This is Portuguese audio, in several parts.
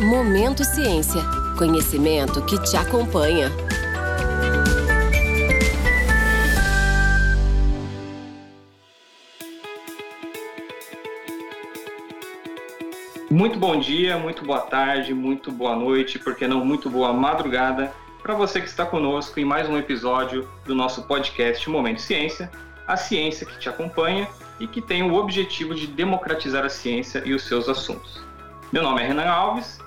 Momento Ciência. Conhecimento que te acompanha. Muito bom dia, muito boa tarde, muito boa noite, porque não muito boa madrugada para você que está conosco em mais um episódio do nosso podcast Momento Ciência, a ciência que te acompanha e que tem o objetivo de democratizar a ciência e os seus assuntos. Meu nome é Renan Alves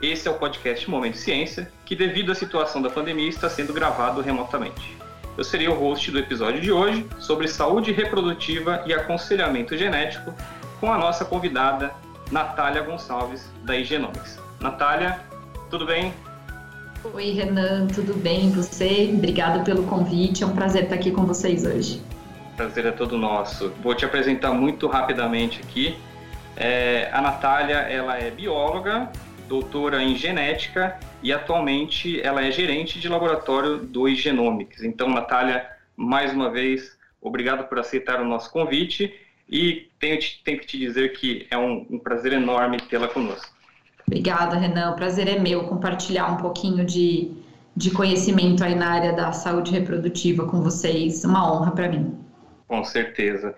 esse é o podcast Momento Ciência, que devido à situação da pandemia está sendo gravado remotamente. Eu serei o host do episódio de hoje sobre saúde reprodutiva e aconselhamento genético com a nossa convidada Natália Gonçalves da Igenomics. Natália, tudo bem? Oi, Renan, tudo bem? Você? Obrigada pelo convite, é um prazer estar aqui com vocês hoje. Prazer é todo nosso. Vou te apresentar muito rapidamente aqui. É, a Natália, ela é bióloga, doutora em genética e atualmente ela é gerente de laboratório do Genomics. Então, Natália, mais uma vez, obrigado por aceitar o nosso convite e tenho, tenho que te dizer que é um, um prazer enorme tê-la conosco. Obrigada, Renan. O prazer é meu compartilhar um pouquinho de, de conhecimento aí na área da saúde reprodutiva com vocês. Uma honra para mim. Com certeza.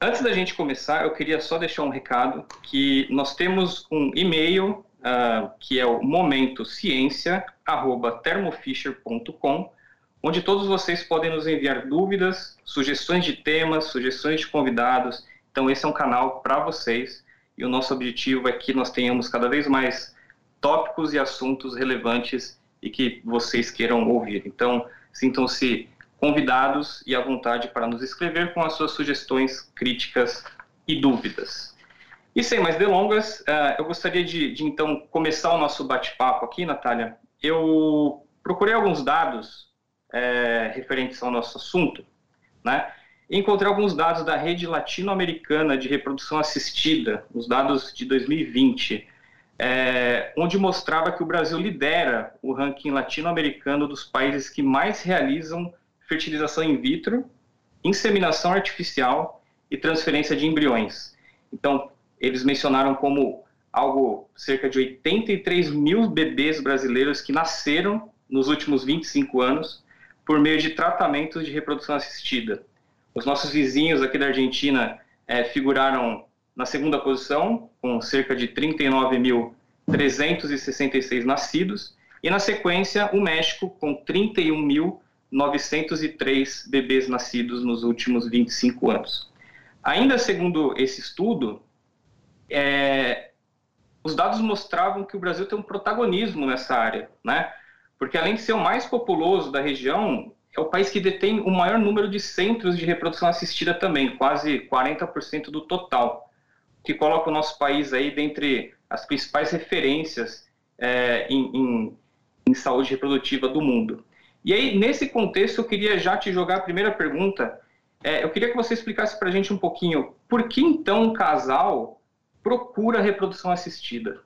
Antes da gente começar, eu queria só deixar um recado que nós temos um e-mail uh, que é o momentociência@thermofisher.com, onde todos vocês podem nos enviar dúvidas, sugestões de temas, sugestões de convidados. Então esse é um canal para vocês e o nosso objetivo é que nós tenhamos cada vez mais tópicos e assuntos relevantes e que vocês queiram ouvir. Então sintam-se convidados e à vontade para nos escrever com as suas sugestões, críticas e dúvidas. E sem mais delongas, uh, eu gostaria de, de, então começar o nosso bate-papo aqui, Natália. Eu procurei alguns dados é, referentes ao nosso assunto, né? E encontrei alguns dados da rede latino-americana de reprodução assistida, os dados de 2020, é, onde mostrava que o Brasil lidera o ranking latino-americano dos países que mais realizam fertilização in vitro, inseminação artificial e transferência de embriões. Então, eles mencionaram como algo cerca de 83 mil bebês brasileiros que nasceram nos últimos 25 anos por meio de tratamentos de reprodução assistida. Os nossos vizinhos aqui da Argentina é, figuraram na segunda posição, com cerca de 39.366 nascidos, e na sequência o México, com 31.903 bebês nascidos nos últimos 25 anos. Ainda segundo esse estudo, é, os dados mostravam que o Brasil tem um protagonismo nessa área, né? Porque além de ser o mais populoso da região, é o país que detém o maior número de centros de reprodução assistida também, quase 40% do total, que coloca o nosso país aí dentre as principais referências é, em, em, em saúde reprodutiva do mundo. E aí, nesse contexto, eu queria já te jogar a primeira pergunta. É, eu queria que você explicasse para a gente um pouquinho por que então um casal procura reprodução assistida.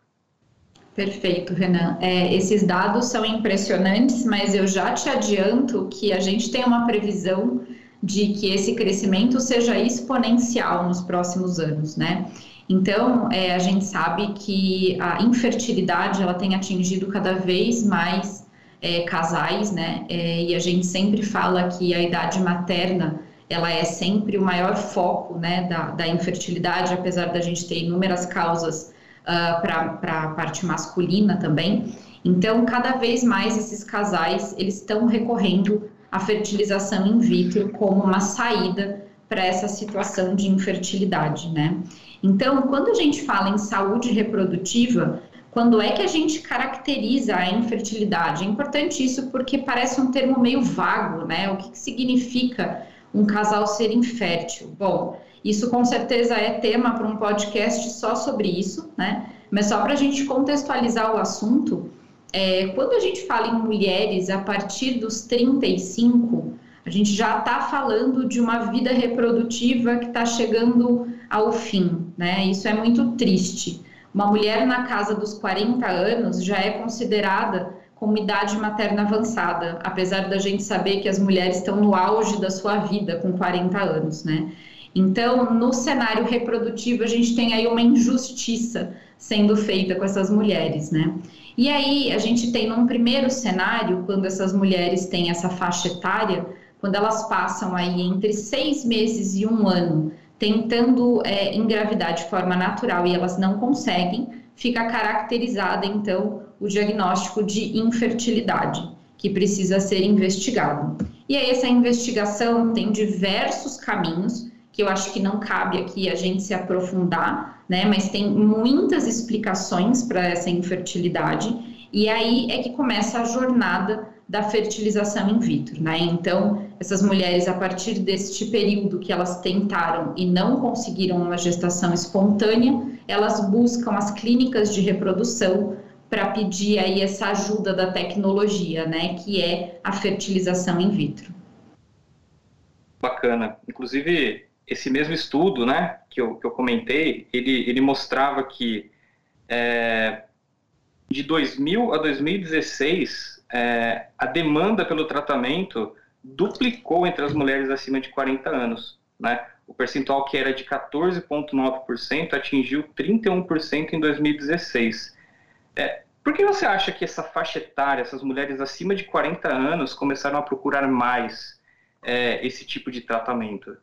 Perfeito, Renan. É, esses dados são impressionantes, mas eu já te adianto que a gente tem uma previsão de que esse crescimento seja exponencial nos próximos anos, né? Então, é, a gente sabe que a infertilidade ela tem atingido cada vez mais é, casais, né? É, e a gente sempre fala que a idade materna ela é sempre o maior foco né, da, da infertilidade, apesar da gente ter inúmeras causas uh, para a parte masculina também. Então, cada vez mais esses casais eles estão recorrendo à fertilização in vitro como uma saída para essa situação de infertilidade, né? Então, quando a gente fala em saúde reprodutiva, quando é que a gente caracteriza a infertilidade? É importante isso porque parece um termo meio vago, né? O que, que significa um casal ser infértil? Bom, isso com certeza é tema para um podcast só sobre isso, né? Mas só para a gente contextualizar o assunto, é, quando a gente fala em mulheres a partir dos 35, a gente já está falando de uma vida reprodutiva que está chegando ao fim, né? Isso é muito triste. Uma mulher na casa dos 40 anos já é considerada com idade materna avançada, apesar da gente saber que as mulheres estão no auge da sua vida com 40 anos, né? Então, no cenário reprodutivo, a gente tem aí uma injustiça sendo feita com essas mulheres, né? E aí, a gente tem num primeiro cenário, quando essas mulheres têm essa faixa etária, quando elas passam aí entre seis meses e um ano tentando é, engravidar de forma natural e elas não conseguem, fica caracterizada então o diagnóstico de infertilidade, que precisa ser investigado. E aí, essa investigação tem diversos caminhos, que eu acho que não cabe aqui a gente se aprofundar, né? Mas tem muitas explicações para essa infertilidade, e aí é que começa a jornada da fertilização in vitro, né? Então, essas mulheres, a partir deste período que elas tentaram e não conseguiram uma gestação espontânea, elas buscam as clínicas de reprodução para pedir aí essa ajuda da tecnologia, né? Que é a fertilização in vitro. Bacana. Inclusive, esse mesmo estudo, né, que eu, que eu comentei, ele, ele mostrava que é, de 2000 a 2016 é, a demanda pelo tratamento duplicou entre as mulheres acima de 40 anos. Né? O percentual que era de 14,9% atingiu 31% em 2016. É, por que você acha que essa faixa etária, essas mulheres acima de 40 anos, começaram a procurar mais é, esse tipo de tratamento?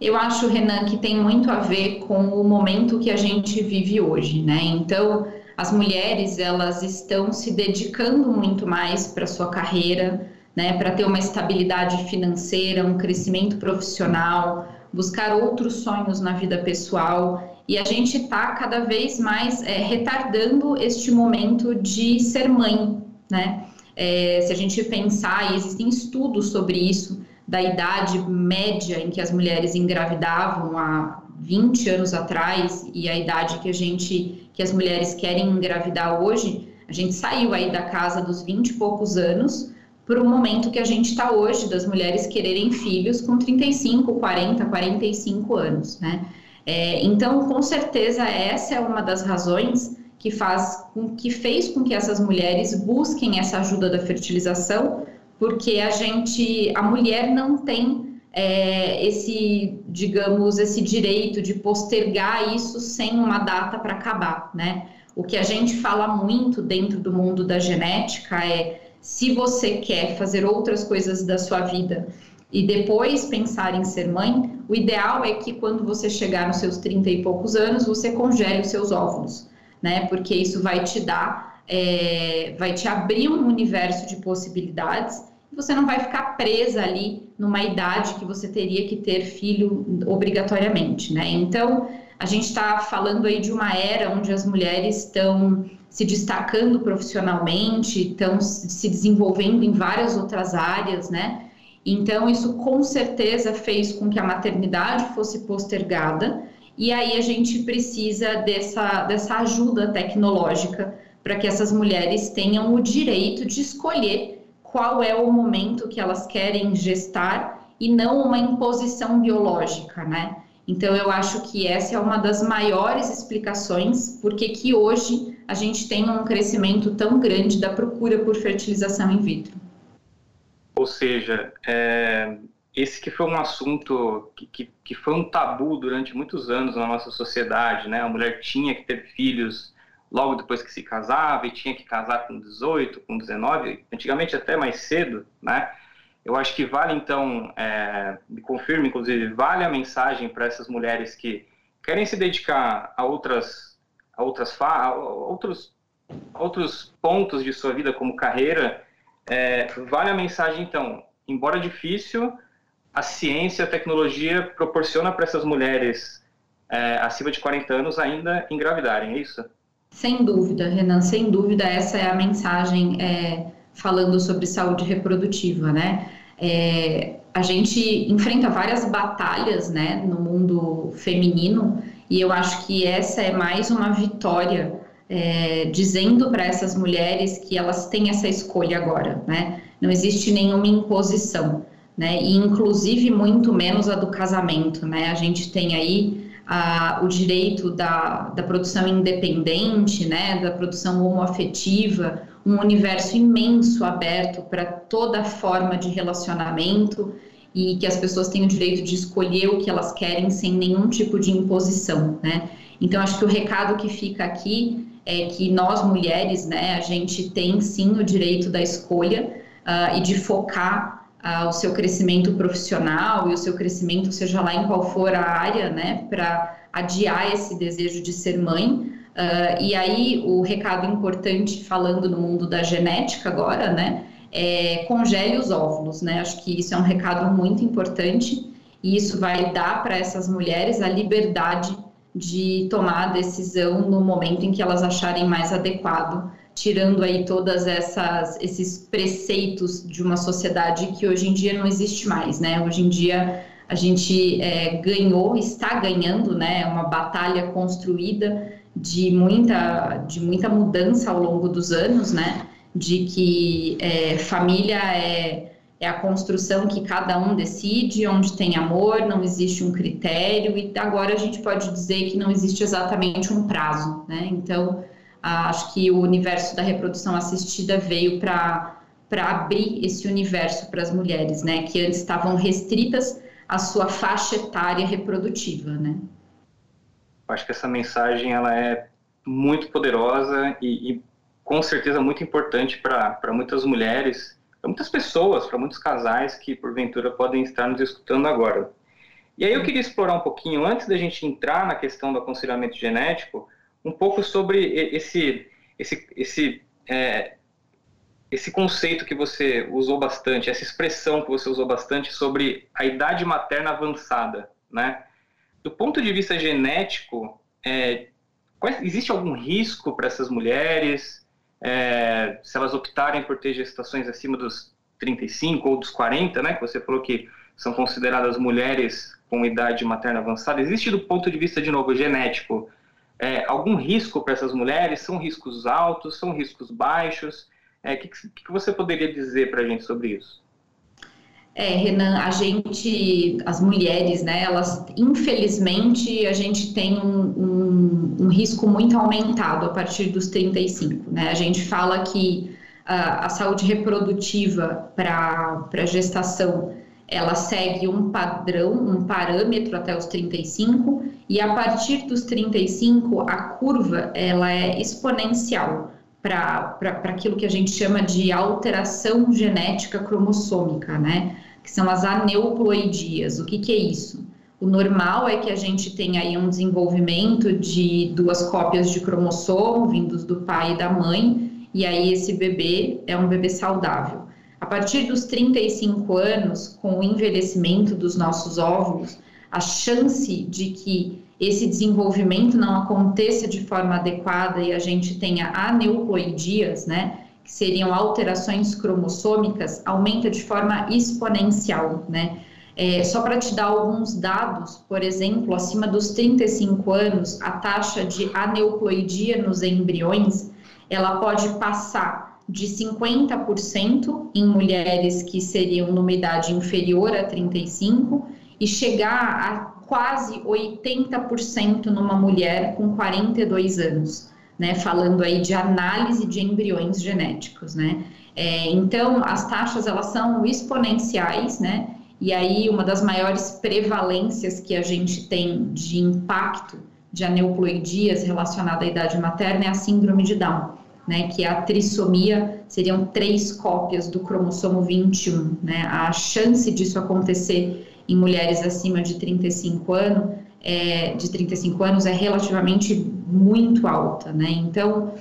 Eu acho, Renan, que tem muito a ver com o momento que a gente vive hoje, né? Então, as mulheres elas estão se dedicando muito mais para sua carreira, né, para ter uma estabilidade financeira, um crescimento profissional, buscar outros sonhos na vida pessoal. E a gente está cada vez mais é, retardando este momento de ser mãe, né? É, se a gente pensar, e existem estudos sobre isso, da idade média em que as mulheres engravidavam há 20 anos atrás e a idade que a gente que as mulheres querem engravidar hoje, a gente saiu aí da casa dos 20 e poucos anos para o momento que a gente está hoje, das mulheres quererem filhos com 35, 40, 45 anos, né? É, então, com certeza, essa é uma das razões que faz com que fez com que essas mulheres busquem essa ajuda da fertilização, porque a gente, a mulher não tem é, esse, digamos, esse direito de postergar isso sem uma data para acabar, né? O que a gente fala muito dentro do mundo da genética é se você quer fazer outras coisas da sua vida e depois pensar em ser mãe, o ideal é que quando você chegar nos seus 30 e poucos anos, você congele os seus óvulos, né? Porque isso vai te dar, é, vai te abrir um universo de possibilidades você não vai ficar presa ali numa idade que você teria que ter filho obrigatoriamente, né? Então, a gente está falando aí de uma era onde as mulheres estão se destacando profissionalmente, estão se desenvolvendo em várias outras áreas, né? Então, isso com certeza fez com que a maternidade fosse postergada, e aí a gente precisa dessa, dessa ajuda tecnológica para que essas mulheres tenham o direito de escolher qual é o momento que elas querem gestar e não uma imposição biológica, né? Então eu acho que essa é uma das maiores explicações porque que hoje a gente tem um crescimento tão grande da procura por fertilização in vitro. Ou seja, é, esse que foi um assunto que, que, que, foi um tabu durante muitos anos na nossa sociedade, né? A mulher tinha que ter filhos logo depois que se casava e tinha que casar com 18, com 19, antigamente até mais cedo, né? Eu acho que vale então, é, me confirma inclusive, vale a mensagem para essas mulheres que querem se dedicar a outras, a outras, a outros, a outros pontos de sua vida como carreira, é, vale a mensagem então, embora difícil, a ciência, a tecnologia proporciona para essas mulheres é, acima de 40 anos ainda engravidarem, é isso? Sem dúvida, Renan, sem dúvida, essa é a mensagem é, falando sobre saúde reprodutiva, né? É, a gente enfrenta várias batalhas, né, no mundo feminino, e eu acho que essa é mais uma vitória, é, dizendo para essas mulheres que elas têm essa escolha agora, né? Não existe nenhuma imposição, né? E inclusive muito menos a do casamento, né? A gente tem aí a, o direito da, da produção independente, né, da produção homoafetiva, um universo imenso aberto para toda forma de relacionamento. e que as pessoas têm o direito de escolher o que elas querem sem nenhum tipo de imposição, né? Então, acho que o recado que fica aqui é que nós mulheres, né, a gente tem sim o direito da escolha uh, e de focar uh, o seu crescimento profissional e o seu crescimento, seja lá em qual for a área, né, para adiar esse desejo de ser mãe. Uh, e aí, o recado importante, falando no mundo da genética agora, né, é congele os óvulos, né? Acho que isso é um recado muito importante e isso vai dar para essas mulheres a liberdade de tomar a decisão no momento em que elas acharem mais adequado, tirando aí todas essas esses preceitos de uma sociedade que hoje em dia não existe mais, né? Hoje em dia a gente é, ganhou, está ganhando, né? É uma batalha construída de muita de muita mudança ao longo dos anos, né? De que é, família é é a construção que cada um decide, onde tem amor, não existe um critério, e agora a gente pode dizer que não existe exatamente um prazo, né? Então, acho que o universo da reprodução assistida veio para abrir esse universo para as mulheres, né? Que antes estavam restritas à sua faixa etária reprodutiva, né? Acho que essa mensagem ela é muito poderosa e, e com certeza muito importante para muitas mulheres para muitas pessoas, para muitos casais que porventura podem estar nos escutando agora. E aí eu queria explorar um pouquinho, antes da gente entrar na questão do aconselhamento genético, um pouco sobre esse, esse, esse, é, esse conceito que você usou bastante, essa expressão que você usou bastante sobre a idade materna avançada, né? Do ponto de vista genético, é, qual, existe algum risco para essas mulheres? É, se elas optarem por ter gestações acima dos 35 ou dos 40, né, que você falou que são consideradas mulheres com idade materna avançada, existe do ponto de vista, de novo, genético, é, algum risco para essas mulheres? São riscos altos? São riscos baixos? O é, que, que, você poderia dizer para a gente sobre isso? É, Renan, a gente, as mulheres, né, elas, infelizmente, a gente tem um, um, um risco muito aumentado a partir dos 35, né? A gente fala que a, a saúde reprodutiva para a gestação, ela segue um padrão, um parâmetro até os 35, e a partir dos 35, a curva, ela é exponencial para aquilo que a gente chama de alteração genética cromossômica, né? Que são as aneuploidias. O que, que é isso? O normal é que a gente tenha aí um desenvolvimento de duas cópias de cromossomo vindos do pai e da mãe, e aí esse bebê é um bebê saudável. A partir dos 35 anos, com o envelhecimento dos nossos óvulos, a chance de que esse desenvolvimento não aconteça de forma adequada e a gente tenha aneuploidias, né, que seriam alterações cromossômicas, aumenta de forma exponencial, né? É, só para te dar alguns dados, por exemplo, acima dos 35 anos, a taxa de aneuploidia nos embriões, ela pode passar de 50% em mulheres que seriam numa idade inferior a 35 e chegar a quase 80% numa mulher com 42 anos, né? Falando aí de análise de embriões genéticos, né? É, então, as taxas elas são exponenciais, né? E aí, uma das maiores prevalências que a gente tem de impacto de aneuploidias relacionada à idade materna é a síndrome de Down, né? Que é a trissomia seriam três cópias do cromossomo 21, né? A chance disso acontecer em mulheres acima de 35 anos, é, de 35 anos é relativamente muito alta, né? Então,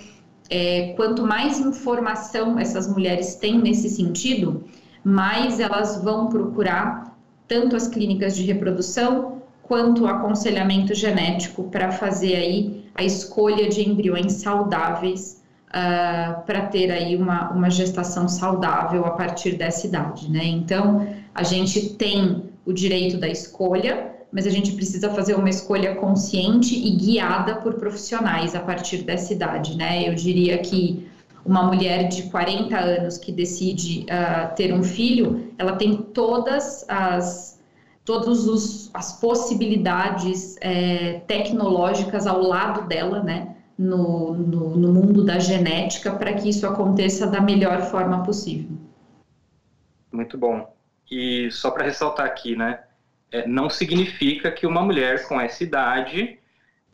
é, quanto mais informação essas mulheres têm nesse sentido, mais elas vão procurar tanto as clínicas de reprodução quanto o aconselhamento genético para fazer aí a escolha de embriões saudáveis uh, para ter aí uma, uma gestação saudável a partir dessa idade, né? Então, a gente tem o direito da escolha, mas a gente precisa fazer uma escolha consciente e guiada por profissionais a partir dessa idade, né? Eu diria que uma mulher de 40 anos que decide uh, ter um filho, ela tem todas as todas os, as possibilidades é, tecnológicas ao lado dela, né, no, no, no mundo da genética, para que isso aconteça da melhor forma possível. Muito bom. e só para ressaltar aqui, né, é, não significa que uma mulher com essa idade,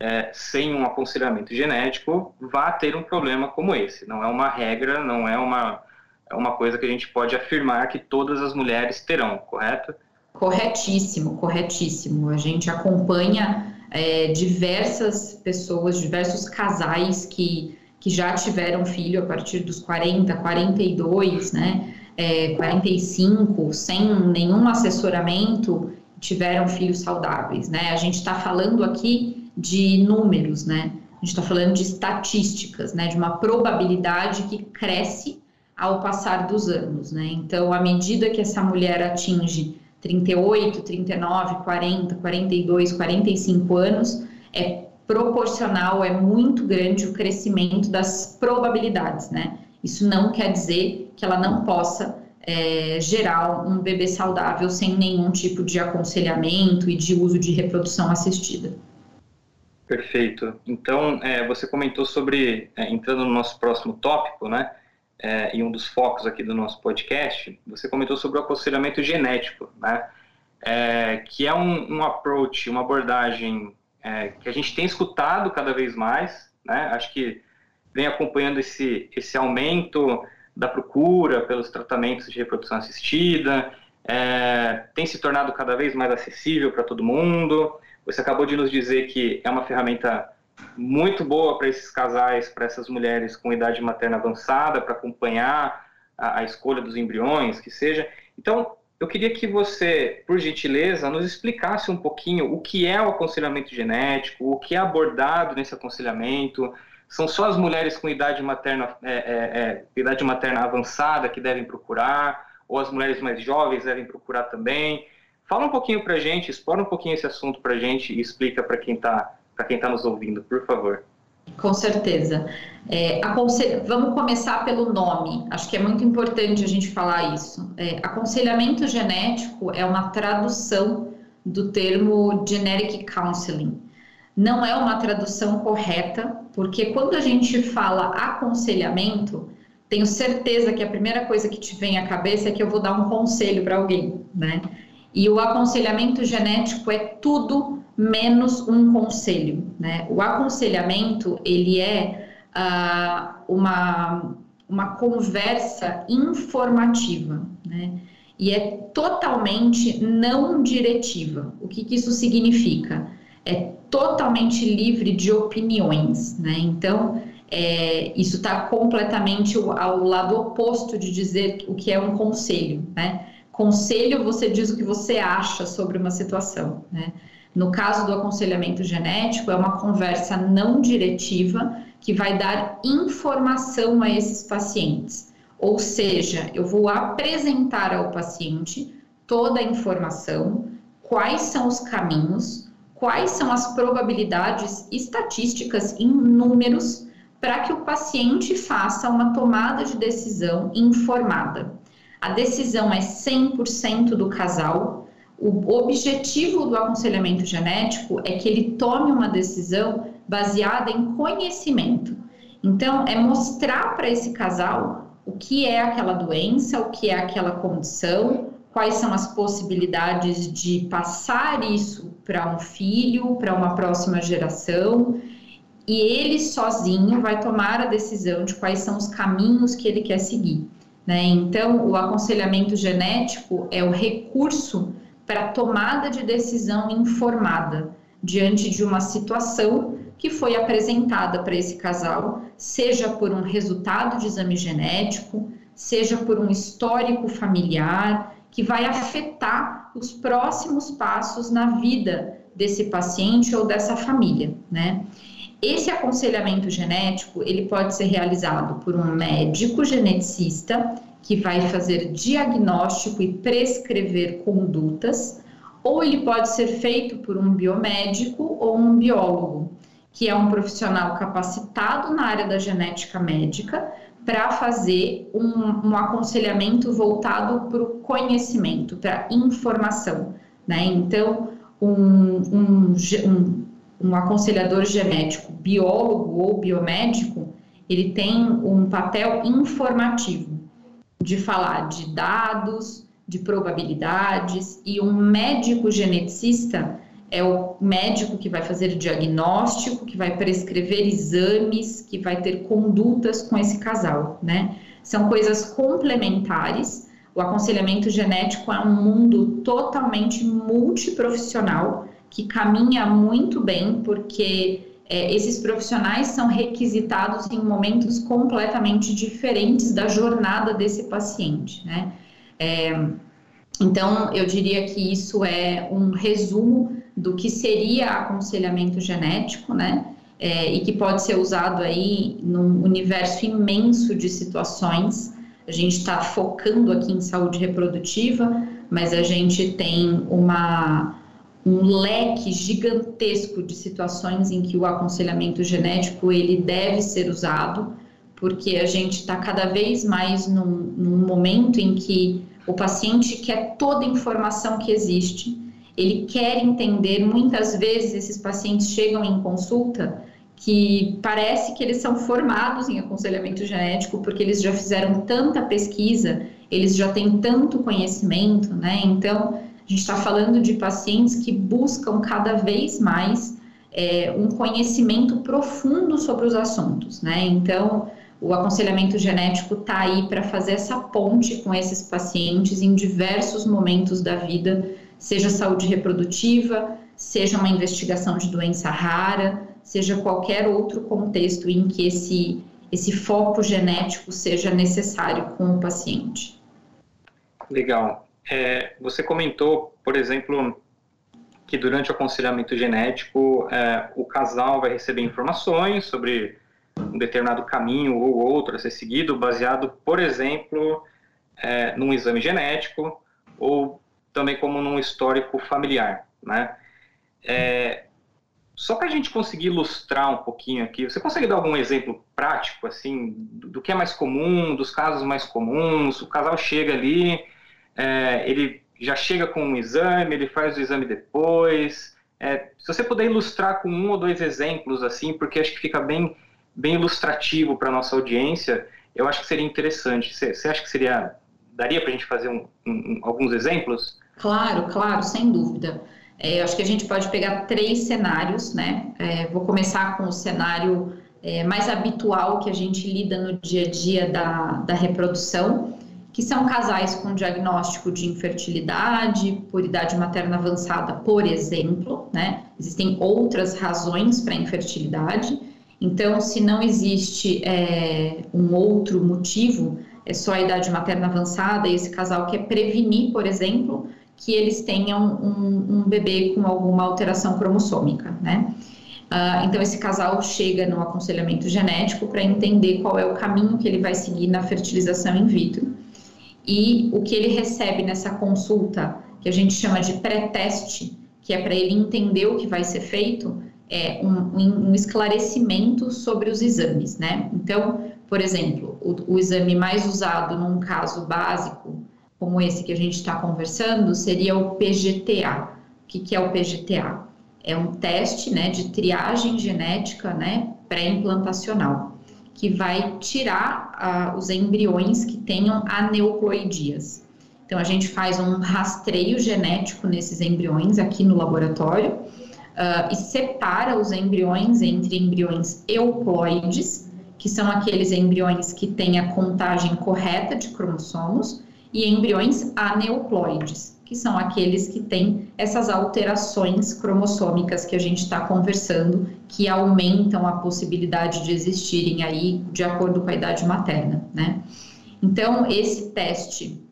é, sem um aconselhamento genético, vá ter um problema como esse. Não é uma regra, não é uma, é uma coisa que a gente pode afirmar que todas as mulheres terão, correto? Corretíssimo, corretíssimo. A gente acompanha é, diversas pessoas, diversos casais que, que já tiveram filho a partir dos 40, 42, né? É, 45, sem nenhum assessoramento, tiveram filhos saudáveis, né? A gente está falando aqui de números, né? A gente está falando de estatísticas, né? De uma probabilidade que cresce ao passar dos anos, né? Então, à medida que essa mulher atinge 38, 39, 40, 42, 45 anos, é proporcional, é muito grande o crescimento das probabilidades, né? Isso não quer dizer que ela não possa é, gerar um bebê saudável sem nenhum tipo de aconselhamento e de uso de reprodução assistida. Perfeito. Então, é, você comentou sobre, é, entrando no nosso próximo tópico, né? é, em um dos focos aqui do nosso podcast, você comentou sobre o aconselhamento genético, né? É, que é um, um, approach, uma abordagem é, que a gente tem escutado cada vez mais, né? Acho que vem acompanhando esse, esse aumento da procura pelos tratamentos de reprodução assistida, é, tem se tornado cada vez mais acessível para todo mundo. Você acabou de nos dizer que é uma ferramenta muito boa para esses casais, para essas mulheres com idade materna avançada, para acompanhar a, a, escolha dos embriões, que seja. Então, eu queria que você, por gentileza, nos explicasse um pouquinho o que é o aconselhamento genético, o que é abordado nesse aconselhamento. São só as mulheres com idade materna, é, é, é, idade materna avançada que devem procurar, ou as mulheres mais jovens devem procurar também. Fala um pouquinho para gente, explora um pouquinho esse assunto para gente e explica para quem está para quem está nos ouvindo, por favor. Com certeza. É, Vamos começar pelo nome. Acho que é muito importante a gente falar isso. É, aconselhamento genético é uma tradução do termo generic counseling. Não é uma tradução correta, porque quando a gente fala aconselhamento, tenho certeza que a primeira coisa que te vem à cabeça é que eu vou dar um conselho para alguém, né? E o aconselhamento genético é tudo menos um conselho. Né? O aconselhamento ele é uh, uma, uma conversa informativa, né? E é totalmente não diretiva. O que, que isso significa? É totalmente livre de opiniões, né? Então, é, isso está completamente ao lado oposto de dizer o que é um conselho, né? Conselho, você diz o que você acha sobre uma situação, né? No caso do aconselhamento genético, é uma conversa não diretiva que vai dar informação a esses pacientes. Ou seja, eu vou apresentar ao paciente toda a informação, quais são os caminhos, quais são as probabilidades estatísticas em números para que o paciente faça uma tomada de decisão informada. A decisão é 100% do casal, o objetivo do aconselhamento genético é que ele tome uma decisão baseada em conhecimento. Então, é mostrar para esse casal o que é aquela doença, o que é aquela condição, quais são as possibilidades de passar isso para um filho, para uma próxima geração, e ele sozinho vai tomar a decisão de quais são os caminhos que ele quer seguir. Né? Então, o aconselhamento genético é o recurso para tomada de decisão informada diante de uma situação que foi apresentada para esse casal, seja por um resultado de exame genético, seja por um histórico familiar, que vai afetar os próximos passos na vida desse paciente ou dessa família, né? Esse aconselhamento genético, ele pode ser realizado por um médico geneticista que vai fazer diagnóstico e prescrever condutas, ou ele pode ser feito por um biomédico ou um biólogo, que é um profissional capacitado na área da genética médica para fazer um, um, aconselhamento voltado para o conhecimento, para informação. Né? Então, um, um, um, um aconselhador genético, biólogo ou biomédico, ele tem um papel informativo de falar de dados, de probabilidades, e um médico geneticista é o médico que vai fazer diagnóstico, que vai prescrever exames, que vai ter condutas com esse casal, né? São coisas complementares. O aconselhamento genético é um mundo totalmente multiprofissional que caminha muito bem, porque é, esses profissionais são requisitados em momentos completamente diferentes da jornada desse paciente, né? É, então, eu diria que isso é um resumo do que seria aconselhamento genético, né? É, e que pode ser usado aí num universo imenso de situações. A gente está focando aqui em saúde reprodutiva, mas a gente tem uma, um leque gigantesco de situações em que o aconselhamento genético ele deve ser usado, porque a gente está cada vez mais num, num momento em que o paciente quer toda a informação que existe, ele quer entender. Muitas vezes esses pacientes chegam em consulta que parece que eles são formados em aconselhamento genético porque eles já fizeram tanta pesquisa, eles já têm tanto conhecimento, né? Então, a gente está falando de pacientes que buscam cada vez mais é, um conhecimento profundo sobre os assuntos, né? Então, o aconselhamento genético está aí para fazer essa ponte com esses pacientes em diversos momentos da vida, seja saúde reprodutiva, seja uma investigação de doença rara, seja qualquer outro contexto em que esse, esse foco genético seja necessário com o paciente. Legal. É, você comentou, por exemplo, que durante o aconselhamento genético é, o casal vai receber informações sobre um determinado caminho ou outro a ser seguido, baseado, por exemplo, é, num exame genético ou também como num histórico familiar, né? É, só para a gente conseguir ilustrar um pouquinho aqui, você consegue dar algum exemplo prático, assim, do, do que é mais comum, dos casos mais comuns? O casal chega ali, é, ele já chega com um exame, ele faz o exame depois. É, se você puder ilustrar com um ou dois exemplos, assim, porque acho que fica bem bem ilustrativo para nossa audiência, eu acho que seria interessante. Você, acha que seria daria para a gente fazer um, um, alguns exemplos? Claro, claro, sem dúvida. É, acho que a gente pode pegar três cenários, né? É, vou começar com o cenário é, mais habitual que a gente lida no dia a dia da, da reprodução, que são casais com diagnóstico de infertilidade, por idade materna avançada, por exemplo, né? Existem outras razões para infertilidade. Então, se não existe é, um outro motivo, é só a idade materna avançada e esse casal quer prevenir, por exemplo, que eles tenham um, um bebê com alguma alteração cromossômica, né? Uh, então, esse casal chega no aconselhamento genético para entender qual é o caminho que ele vai seguir na fertilização in vitro. E o que ele recebe nessa consulta, que a gente chama de pré-teste, que é para ele entender o que vai ser feito, é, um, um, esclarecimento sobre os exames, né? Então, por exemplo, o, o exame mais usado num caso básico, como esse que a gente está conversando, seria o PGTA. O que, que é o PGTA? É um teste né, de triagem genética né, pré-implantacional, que vai tirar uh, os embriões que tenham aneuploidias. Então, a gente faz um rastreio genético nesses embriões aqui no laboratório, uh, e separa os embriões entre embriões euploides, que são aqueles embriões que têm a contagem correta de cromossomos, e embriões aneuploides, que são aqueles que têm essas alterações cromossômicas que a gente está conversando, que aumentam a possibilidade de existirem aí de acordo com a idade materna, né? Então, esse teste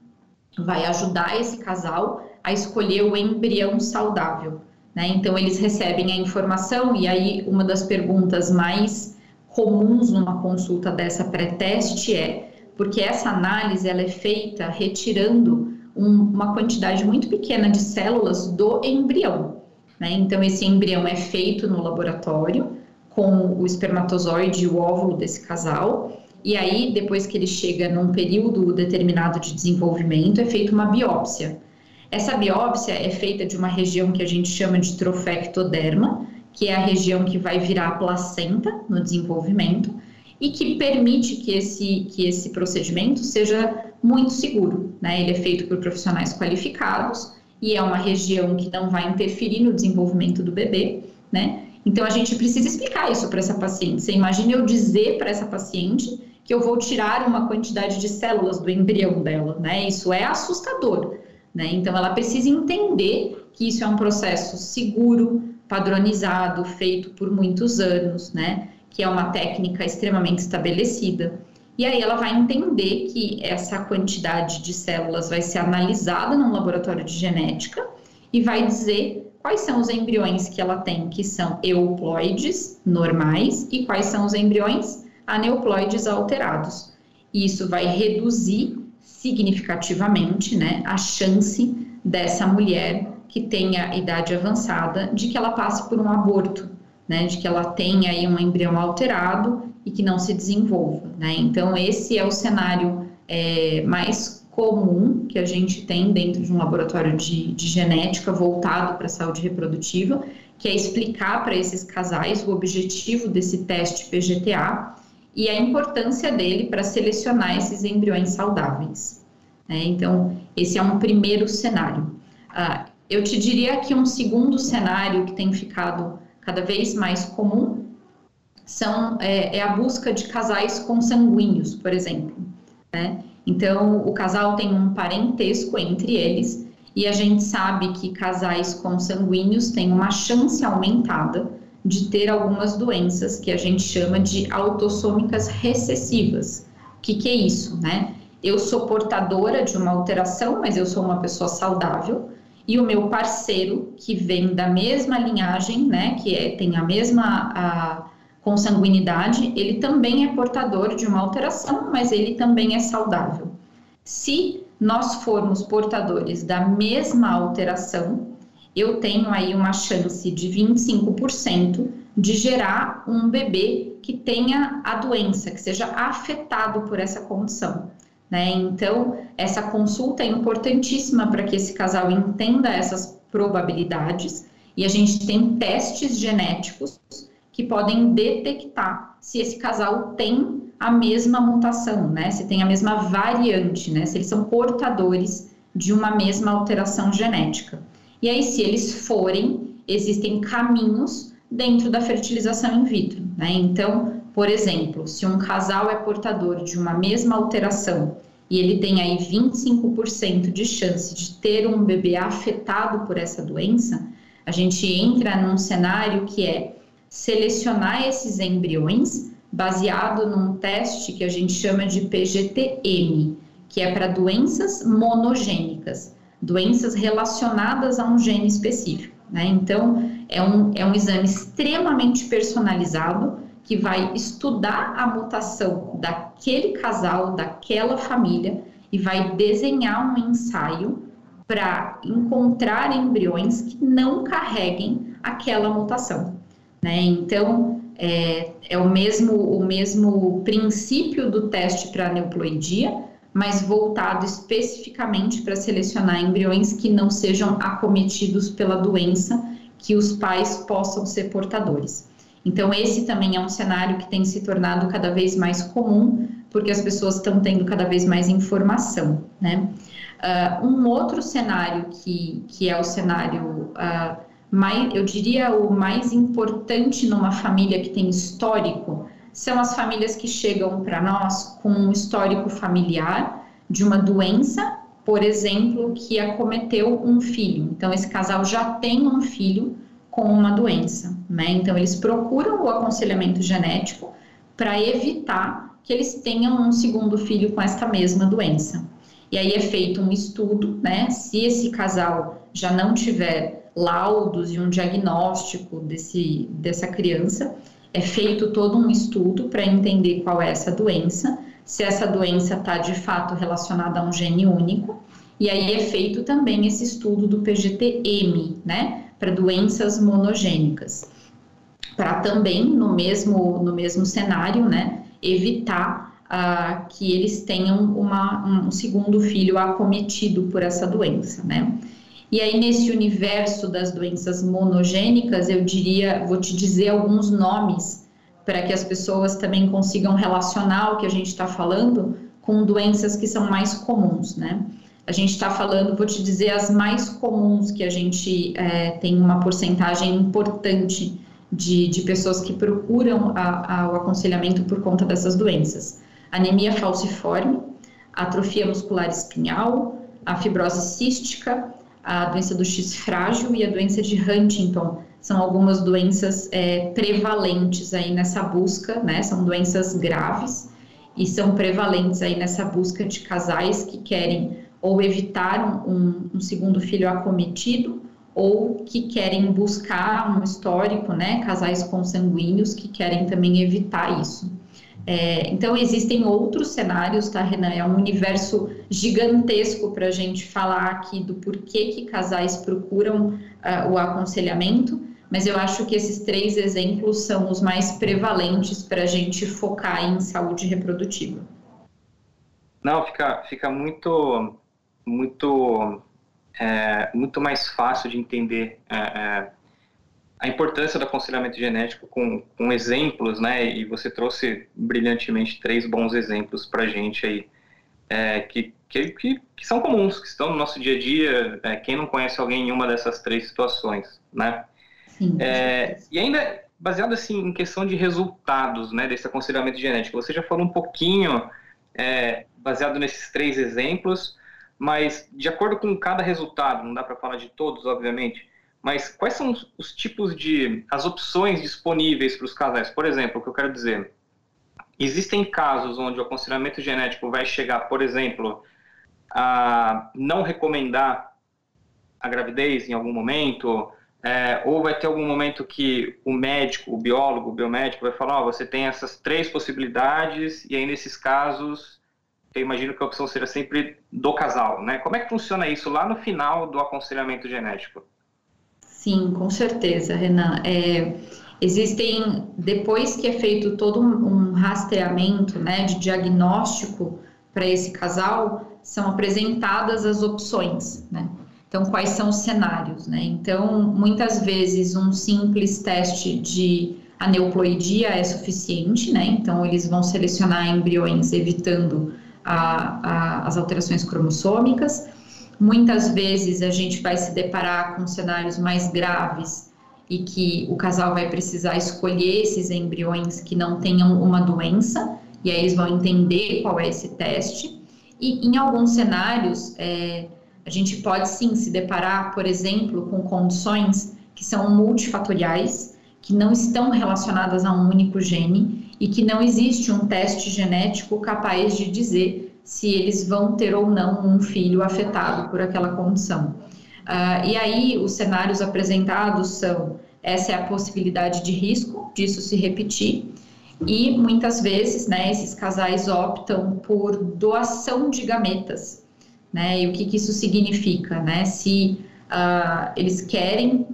vai ajudar esse casal a escolher o embrião saudável, né? Então, eles recebem a informação, e aí uma das perguntas mais comuns numa consulta dessa pré-teste é porque essa análise ela é feita retirando um, uma quantidade muito pequena de células do embrião. Né? Então, esse embrião é feito no laboratório com o espermatozoide e o óvulo desse casal, e aí, depois que ele chega num período determinado de desenvolvimento, é feita uma biópsia. Essa biópsia é feita de uma região que a gente chama de trofectoderma, que é a região que vai virar a placenta no desenvolvimento e que permite que esse, que esse procedimento seja muito seguro. né? Ele é feito por profissionais qualificados e é uma região que não vai interferir no desenvolvimento do bebê, né? Então a gente precisa explicar isso para essa paciente. Você imagina eu dizer para essa paciente que eu vou tirar uma quantidade de células do embrião dela, né? Isso é assustador, né? Então ela precisa entender que isso é um processo seguro, padronizado, feito por muitos anos, né? Que é uma técnica extremamente estabelecida. E aí ela vai entender que essa quantidade de células vai ser analisada num laboratório de genética e vai dizer quais são os embriões que ela tem que são euploides normais e quais são os embriões aneuploides alterados. Isso vai reduzir significativamente né, a chance dessa mulher que tenha idade avançada de que ela passe por um aborto, né, de que ela tenha aí um embrião alterado e que não se desenvolva. Né? Então, esse é o cenário é, mais comum que a gente tem dentro de um laboratório de, de genética voltado para a saúde reprodutiva, que é explicar para esses casais o objetivo desse teste PGTA e a importância dele para selecionar esses embriões saudáveis. Né? Então, esse é um primeiro cenário. Ah, eu te diria que um segundo cenário que tem ficado cada vez mais comum são, é, é a busca de casais consanguíneos, por exemplo. Né? Então, o casal tem um parentesco entre eles e a gente sabe que casais consanguíneos têm uma chance aumentada de ter algumas doenças que a gente chama de autossômicas recessivas. O que, que é isso, né? Eu sou portadora de uma alteração, mas eu sou uma pessoa saudável, e o meu parceiro, que vem da mesma linhagem, né, que é, tem a mesma a, consanguinidade, ele também é portador de uma alteração, mas ele também é saudável. Se nós formos portadores da mesma alteração, eu tenho aí uma chance de 25% de gerar um bebê que tenha a doença, que seja afetado por essa condição. Né? Então, essa consulta é importantíssima para que esse casal entenda essas probabilidades e a gente tem testes genéticos que podem detectar se esse casal tem a mesma mutação, né? Se tem a mesma variante, né? Se eles são portadores de uma mesma alteração genética. E aí, se eles forem, existem caminhos dentro da fertilização in vitro, né? Então, por exemplo, se um casal é portador de uma mesma alteração e ele tem aí 25% de chance de ter um bebê afetado por essa doença, a gente entra num cenário que é selecionar esses embriões baseado num teste que a gente chama de PGTM, que é para doenças monogênicas doenças relacionadas a um gene específico. Né? Então, é um, é um exame extremamente personalizado que vai estudar a mutação daquele casal, daquela família e vai desenhar um ensaio para encontrar embriões que não carreguem aquela mutação. Né? Então, é, é o, mesmo, o mesmo princípio do teste para neuploidia, mas voltado especificamente para selecionar embriões que não sejam acometidos pela doença, que os pais possam ser portadores. Então, esse também é um cenário que tem se tornado cada vez mais comum, porque as pessoas estão tendo cada vez mais informação, né? Uh, um outro cenário que, que é o cenário, uh, mais, eu diria, o mais importante numa família que tem histórico, são as famílias que chegam para nós com um histórico familiar de uma doença, por exemplo, que acometeu um filho. Então, esse casal já tem um filho com uma doença, né? Então, eles procuram o aconselhamento genético para evitar que eles tenham um segundo filho com esta mesma doença. E aí é feito um estudo, né? Se esse casal já não tiver laudos e um diagnóstico desse, dessa criança, é feito todo um estudo para entender qual é essa doença, se essa doença está de fato relacionada a um gene único, e aí é feito também esse estudo do PGTM, né, para doenças monogênicas, para também no mesmo no mesmo cenário, né, evitar uh, que eles tenham uma, um segundo filho acometido por essa doença, né. E aí, nesse universo das doenças monogênicas, eu diria, vou te dizer alguns nomes para que as pessoas também consigam relacionar o que a gente está falando com doenças que são mais comuns, né? a gente está falando, vou te dizer, as mais comuns que a gente é, tem uma porcentagem importante de, de pessoas que procuram a, a, o aconselhamento por conta dessas doenças. Anemia falciforme, atrofia muscular espinhal, a fibrose cística, a doença do X frágil e a doença de Huntington. São algumas doenças é, prevalentes aí nessa busca, né? São doenças graves e são prevalentes aí nessa busca de casais que querem ou evitar um, um segundo filho acometido ou que querem buscar um histórico, né? Casais consanguíneos que querem também evitar isso. É, então, existem outros cenários, tá, Renan? É um universo gigantesco para a gente falar aqui do porquê que casais procuram uh, o aconselhamento, mas eu acho que esses três exemplos são os mais prevalentes para a gente focar em saúde reprodutiva. Não, fica, fica muito, muito, é, muito mais fácil de entender é, é a importância do aconselhamento genético com, com exemplos, né? E você trouxe brilhantemente três bons exemplos para a gente aí, é, que, que, que, são comuns, que estão no nosso dia a dia. É, quem não conhece alguém em uma dessas três situações, né? Sim, é, e ainda baseado assim em questão de resultados, né? Desse aconselhamento genético, você já falou um pouquinho é, baseado nesses três exemplos, mas de acordo com cada resultado, não dá para falar de todos, obviamente mas quais são os, tipos de, as opções disponíveis para os casais? Por exemplo, o que eu quero dizer, existem casos onde o aconselhamento genético vai chegar, por exemplo, a não recomendar a gravidez em algum momento, é, ou vai ter algum momento que o médico, o biólogo, o biomédico vai falar, oh, você tem essas três possibilidades, e aí nesses casos, eu imagino que a opção seja sempre do casal, né? Como é que funciona isso lá no final do aconselhamento genético? Sim, com certeza, Renan. É, existem, depois que é feito todo um, um rastreamento né, de diagnóstico para esse casal, são apresentadas as opções, né? Então, quais são os cenários, né? Então, muitas vezes, um simples teste de aneuploidia é suficiente, né? Então, eles vão selecionar embriões evitando a, a, as alterações cromossômicas. Muitas vezes a gente vai se deparar com cenários mais graves e que o casal vai precisar escolher esses embriões que não tenham uma doença, e aí eles vão entender qual é esse teste. E em alguns cenários, é, a gente pode sim se deparar, por exemplo, com condições que são multifatoriais, que não estão relacionadas a um único gene e que não existe um teste genético capaz de dizer se eles vão ter ou não um filho afetado por aquela condição. Uh, e aí, os cenários apresentados são: essa é a possibilidade de risco disso se repetir, e muitas vezes, né, esses casais optam por doação de gametas, né? E o que, que isso significa, né? Se uh, eles querem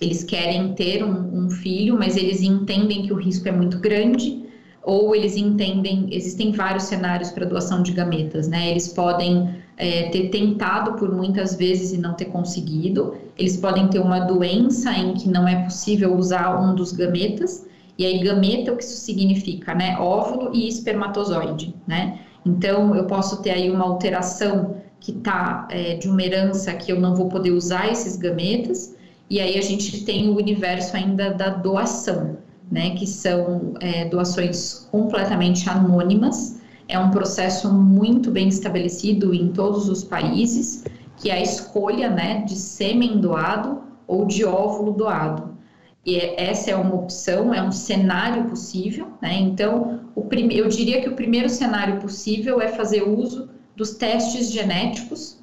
eles querem ter um, um filho, mas eles entendem que o risco é muito grande, ou eles entendem, existem vários cenários para doação de gametas, né? Eles podem é, ter tentado por muitas vezes e não ter conseguido, eles podem ter uma doença em que não é possível usar um dos gametas, e aí gameta, o que isso significa, né? Óvulo e espermatozoide, né? Então, eu posso ter aí uma alteração que está é, de uma herança que eu não vou poder usar esses gametas, e aí a gente tem o universo ainda da doação, né, que são é, doações completamente anônimas. É um processo muito bem estabelecido em todos os países, que é a escolha né, de sêmen doado ou de óvulo doado. E é, essa é uma opção, é um cenário possível. Né? Então, o prime... eu diria que o primeiro cenário possível é fazer uso dos testes genéticos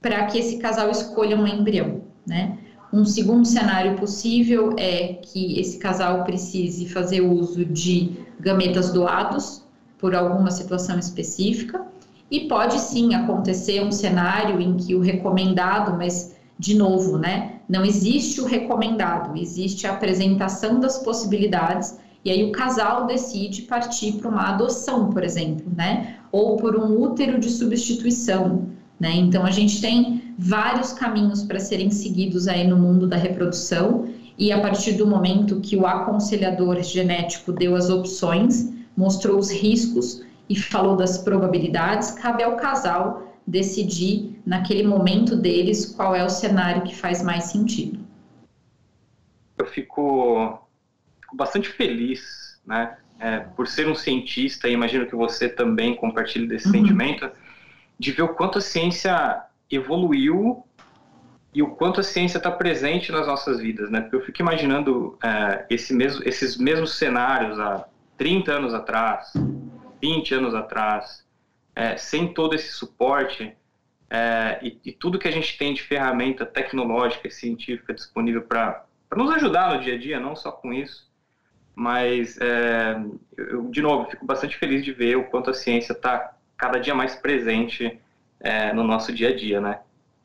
para que esse casal escolha um embrião. Né? Um segundo cenário possível é que esse casal precise fazer uso de gametas doados por alguma situação específica. E pode sim acontecer um cenário em que o recomendado, mas de novo, né, não existe o recomendado, existe a apresentação das possibilidades e aí o casal decide partir para uma adoção, por exemplo, né, ou por um útero de substituição, né? Então a gente tem vários caminhos para serem seguidos aí no mundo da reprodução e a partir do momento que o aconselhador genético deu as opções, mostrou os riscos e falou das probabilidades, cabe ao casal decidir naquele momento deles qual é o cenário que faz mais sentido. Eu fico, fico bastante feliz, né, é, por ser um cientista, e imagino que você também compartilhe desse uhum. sentimento, de ver o quanto a ciência evoluiu e o quanto a ciência está presente nas nossas vidas, né? Eu fico imaginando é, esse mesmo, esses mesmos cenários há 30 anos atrás, 20 anos atrás, é, sem todo esse suporte é, e, e, tudo que a gente tem de ferramenta tecnológica e científica disponível para nos ajudar no dia a dia, não só com isso, mas é, eu, de novo, fico bastante feliz de ver o quanto a ciência está cada dia mais presente é, no nosso dia a dia, né?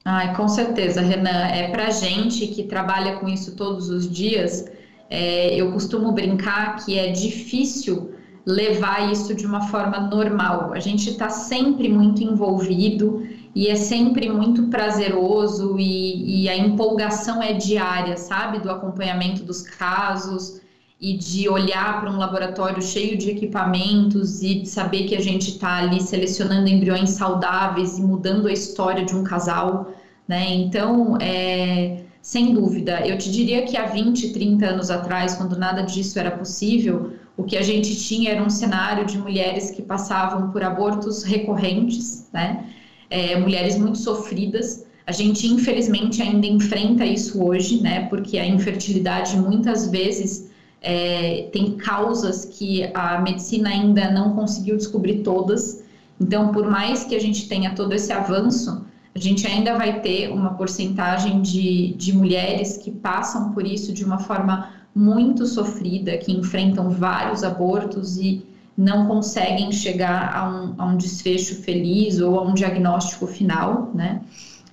Ai, com certeza, Renan. É para gente que trabalha com isso todos os dias. É, eu costumo brincar que é difícil levar isso de uma forma normal. A gente está sempre muito envolvido e é sempre muito prazeroso e, e a empolgação é diária, sabe? Do acompanhamento dos casos e de olhar para um laboratório cheio de equipamentos e saber que a gente está ali selecionando embriões saudáveis e mudando a história de um casal, né? Então, é, sem dúvida, eu te diria que há 20, 30 anos atrás, quando nada disso era possível, o que a gente tinha era um cenário de mulheres que passavam por abortos recorrentes, né? É, mulheres muito sofridas. A gente, infelizmente, ainda enfrenta isso hoje, né? Porque a infertilidade muitas vezes é, tem causas que a medicina ainda não conseguiu descobrir todas. Então, por mais que a gente tenha todo esse avanço, a gente ainda vai ter uma porcentagem de, de mulheres que passam por isso de uma forma muito sofrida, que enfrentam vários abortos e não conseguem chegar a um, a um desfecho feliz ou a um diagnóstico final, né?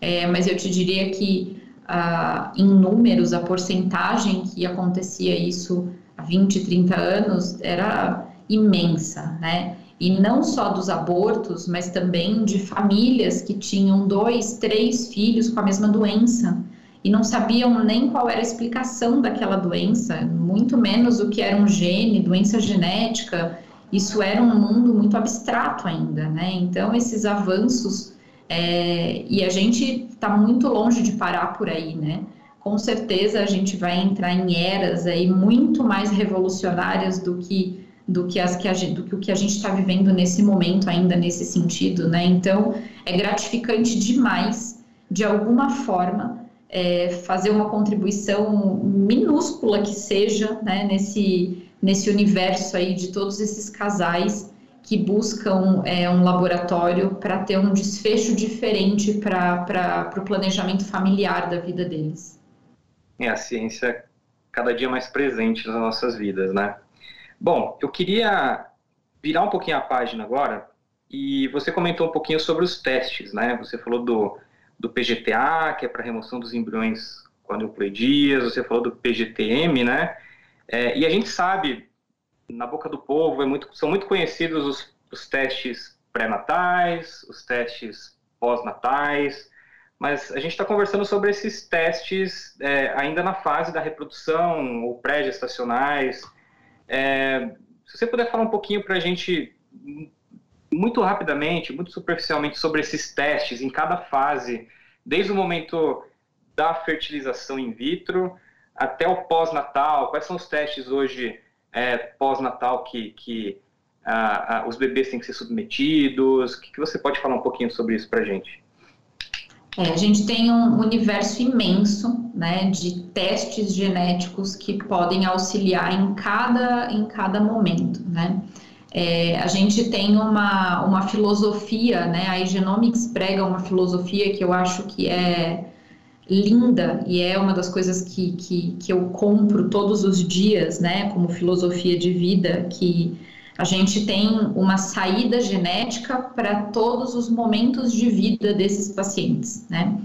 É, mas eu te diria que ah, em números, a porcentagem que acontecia isso 20, 30 anos era imensa, né? E não só dos abortos, mas também de famílias que tinham dois, três filhos com a mesma doença e não sabiam nem qual era a explicação daquela doença, muito menos o que era um gene, doença genética. Isso era um mundo muito abstrato ainda, né? Então, esses avanços é, e a gente está muito longe de parar por aí, né? Com certeza a gente vai entrar em eras aí muito mais revolucionárias do que do que, as que a gente, do que o que a gente está vivendo nesse momento ainda nesse sentido, né? Então é gratificante demais, de alguma forma, é, fazer uma contribuição minúscula que seja, né? Nesse nesse universo aí de todos esses casais que buscam é, um laboratório para ter um desfecho diferente para o planejamento familiar da vida deles. A ciência cada dia mais presente nas nossas vidas, né? Bom, eu queria virar um pouquinho a página agora e você comentou um pouquinho sobre os testes, né? Você falou do, do PGTA, que é para remoção dos embriões quadruploidias, você falou do PGTM, né? É, e a gente sabe na boca do povo, é muito, são muito conhecidos os, os testes pré-natais, os testes pós-natais, mas a gente está conversando sobre esses testes é, ainda na fase da reprodução ou pré-gestacionais. É, se você puder falar um pouquinho para a gente, muito rapidamente, muito superficialmente, sobre esses testes em cada fase, desde o momento da fertilização in vitro até o pós-natal, quais são os testes hoje é, pós-natal que, que a, a, os bebês têm que ser submetidos? O que, que você pode falar um pouquinho sobre isso para a gente? É, a gente tem um universo imenso né, de testes genéticos que podem auxiliar em cada, em cada momento. Né? É, a gente tem uma, uma filosofia, né, a Genomics prega uma filosofia que eu acho que é linda e é uma das coisas que, que, que eu compro todos os dias, né, como filosofia de vida, que a gente tem uma saída genética para todos os momentos de vida desses pacientes, né?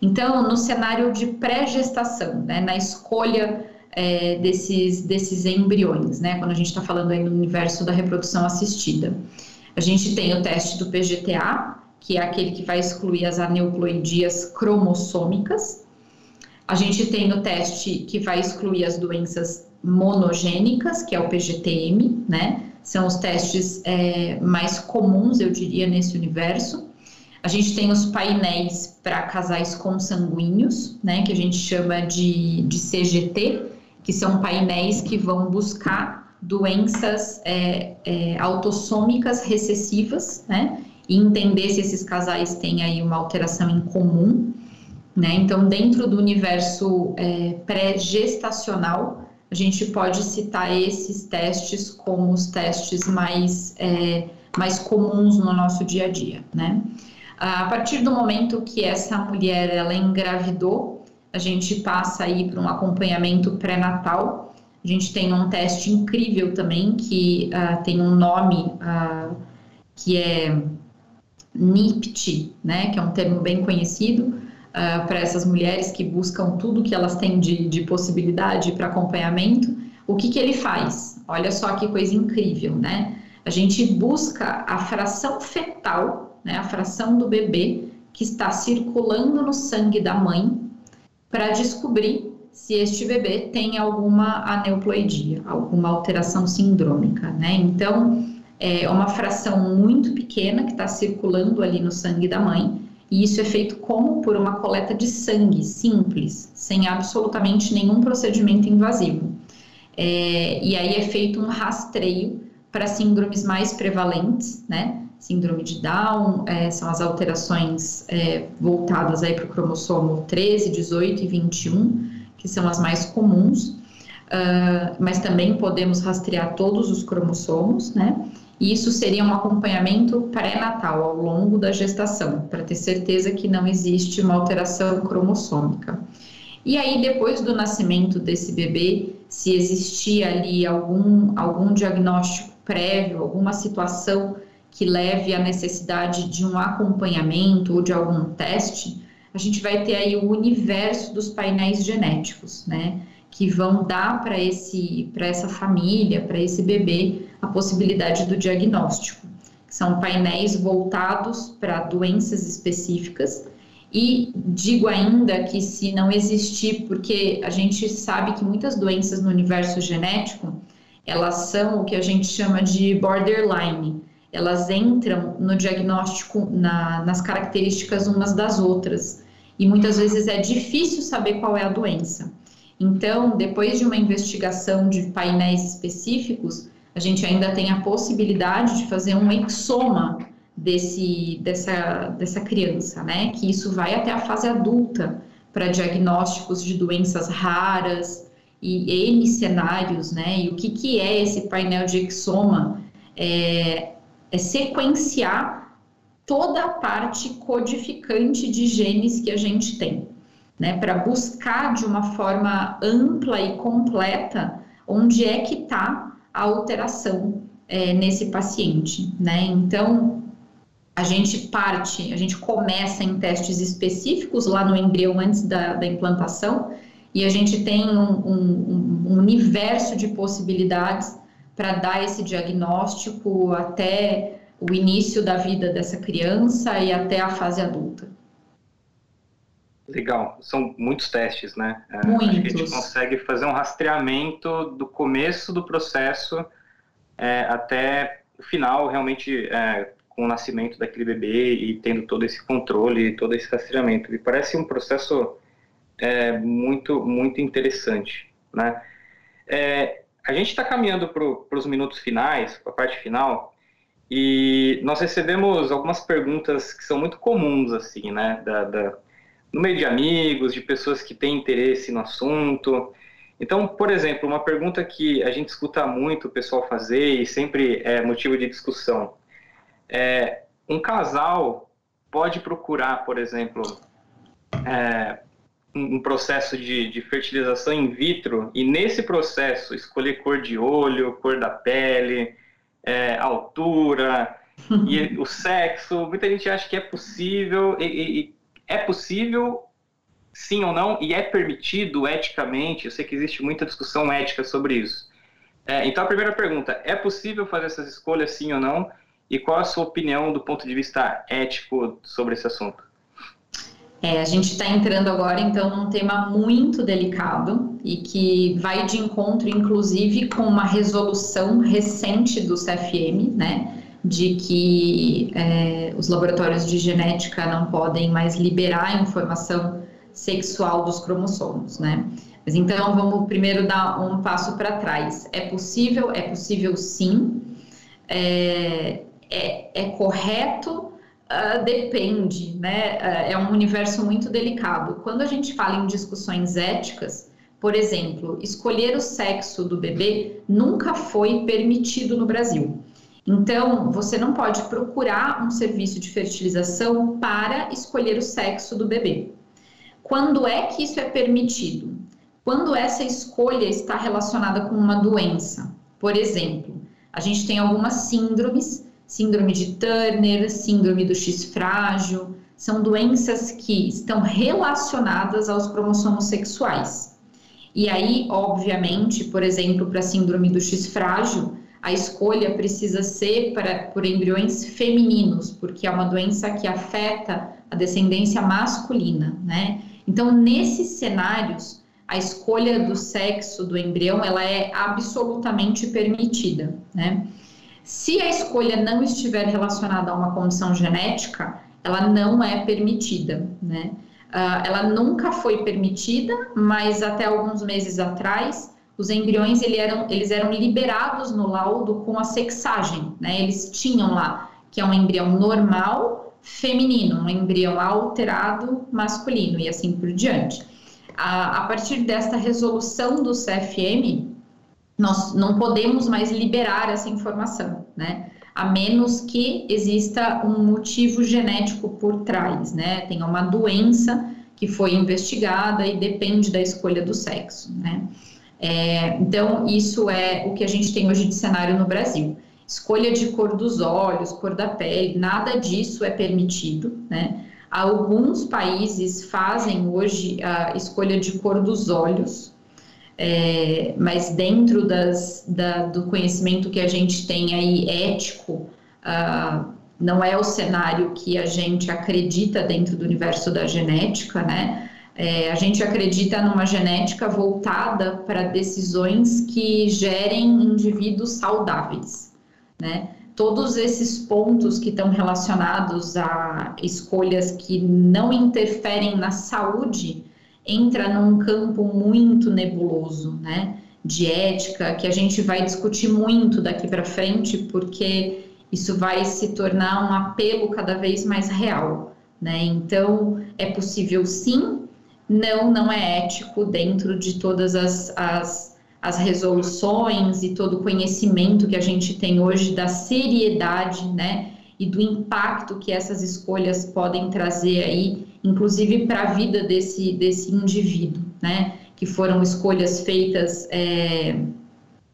Então, no cenário de pré-gestação, né, na escolha é, desses, desses embriões, né, quando a gente está falando aí no universo da reprodução assistida, a gente tem o teste do PGTA, que é aquele que vai excluir as aneuploidias cromossômicas. A gente tem o teste que vai excluir as doenças monogênicas, que é o PGTM, né? São os testes é, mais comuns, eu diria, nesse universo. A gente tem os painéis para casais consanguíneos, né, que a gente chama de, de CGT, que são painéis que vão buscar doenças é, é, autossômicas recessivas, né, e entender se esses casais têm aí uma alteração em comum, né? Então, dentro do universo é, pré-gestacional, a gente pode citar esses testes como os testes mais, é, mais comuns no nosso dia a dia, né? A partir do momento que essa mulher ela engravidou, a gente passa aí para um acompanhamento pré-natal. A gente tem um teste incrível também que uh, tem um nome uh, que é NIPT, né, que é um termo bem conhecido uh, para essas mulheres que buscam tudo que elas têm de, de possibilidade para acompanhamento. O que, que ele faz? Olha só que coisa incrível, né? A gente busca a fração fetal, né, a fração do bebê que está circulando no sangue da mãe para descobrir se este bebê tem alguma aneuploidia, alguma alteração sindrômica, né? Então, é uma fração muito pequena que está circulando ali no sangue da mãe, e isso é feito como por uma coleta de sangue simples, sem absolutamente nenhum procedimento invasivo. É, e aí é feito um rastreio para síndromes mais prevalentes, né? Síndrome de Down é, são as alterações é, voltadas aí para o cromossomo 13, 18 e 21, que são as mais comuns, uh, mas também podemos rastrear todos os cromossomos, né? E isso seria um acompanhamento pré-natal ao longo da gestação, para ter certeza que não existe uma alteração cromossômica. E aí, depois do nascimento desse bebê, se existir ali algum, algum diagnóstico prévio, alguma situação que leve à necessidade de um acompanhamento ou de algum teste, a gente vai ter aí o universo dos painéis genéticos, né? Que vão dar para esse, para essa família, para esse bebê, a possibilidade do diagnóstico. São painéis voltados para doenças específicas e digo ainda que se não existir, porque a gente sabe que muitas doenças no universo genético, elas são o que a gente chama de borderline. Elas entram no diagnóstico, na, nas características umas das outras. E muitas vezes é difícil saber qual é a doença. Então, depois de uma investigação de painéis específicos, a gente ainda tem a possibilidade de fazer um exoma desse, dessa, dessa criança, né? Que isso vai até a fase adulta para diagnósticos de doenças raras e N cenários, né? E o que, que é esse painel de exoma? É, é sequenciar toda a parte codificante de genes que a gente tem, né? Para buscar de uma forma ampla e completa onde é que está a alteração é, nesse paciente, né? Então, a gente parte, a gente começa em testes específicos lá no embrião antes da, da implantação e a gente tem um, um, um universo de possibilidades para dar esse diagnóstico até o início da vida dessa criança e até a fase adulta. Legal, são muitos testes, né? Muitos. É, acho que a gente consegue fazer um rastreamento do começo do processo é, até o final, realmente, é, com o nascimento daquele bebê e tendo todo esse controle, todo esse rastreamento. E parece um processo é, muito, muito interessante, né? É, a gente está caminhando para os minutos finais, para a parte final, e nós recebemos algumas perguntas que são muito comuns, assim, né? Da, da no meio de amigos, de pessoas que têm interesse no assunto. Então, por exemplo, uma pergunta que a gente escuta muito o pessoal fazer e sempre é motivo de discussão. É, um casal pode procurar, por exemplo, é, um processo de, de, fertilização in vitro e nesse processo escolher cor de olho, cor da pele, é, altura e o sexo. Muita gente acha que é possível e, e é possível, sim ou não, e é permitido eticamente? Eu sei que existe muita discussão ética sobre isso. É, então, a primeira pergunta: é possível fazer essas escolhas, sim ou não? E qual a sua opinião do ponto de vista ético sobre esse assunto? É, a gente está entrando agora, então, num tema muito delicado e que vai de encontro, inclusive, com uma resolução recente do CFM, né? De que é, os laboratórios de genética não podem mais liberar informação sexual dos cromossomos, né? Mas então vamos primeiro dar um passo para trás. É possível? É possível sim. É, é, é correto? Uh, depende, né? Uh, é um universo muito delicado. Quando a gente fala em discussões éticas, por exemplo, escolher o sexo do bebê nunca foi permitido no Brasil. Então, você não pode procurar um serviço de fertilização para escolher o sexo do bebê. Quando é que isso é permitido? Quando essa escolha está relacionada com uma doença. Por exemplo, a gente tem algumas síndromes, síndrome de Turner, síndrome do X frágil, são doenças que estão relacionadas aos cromossomos sexuais. E aí, obviamente, por exemplo, para a síndrome do X frágil, a escolha precisa ser para, por embriões femininos, porque é uma doença que afeta a descendência masculina, né? Então, nesses cenários, a escolha do sexo do embrião, ela é absolutamente permitida, né? Se a escolha não estiver relacionada a uma condição genética, ela não é permitida, né? Uh, ela nunca foi permitida, mas até alguns meses atrás, os embriões eles eram, eles eram liberados no laudo com a sexagem, né? Eles tinham lá que é um embrião normal feminino, um embrião alterado masculino e assim por diante. A, a partir desta resolução do CFM, nós não podemos mais liberar essa informação, né? A menos que exista um motivo genético por trás, né? Tenha uma doença que foi investigada e depende da escolha do sexo, né? É, então, isso é o que a gente tem hoje de cenário no Brasil. Escolha de cor dos olhos, cor da pele, nada disso é permitido, né? Alguns países fazem hoje a escolha de cor dos olhos, é, mas dentro das, da, do conhecimento que a gente tem aí ético, uh, não é o cenário que a gente acredita dentro do universo da genética, né? É, a gente acredita numa genética voltada para decisões que gerem indivíduos saudáveis, né? Todos esses pontos que estão relacionados a escolhas que não interferem na saúde entra num campo muito nebuloso, né? De ética que a gente vai discutir muito daqui para frente, porque isso vai se tornar um apelo cada vez mais real, né? Então é possível sim não, não é ético dentro de todas as, as, as resoluções e todo o conhecimento que a gente tem hoje da seriedade, né? E do impacto que essas escolhas podem trazer aí, inclusive para a vida desse, desse indivíduo, né? Que foram escolhas feitas é,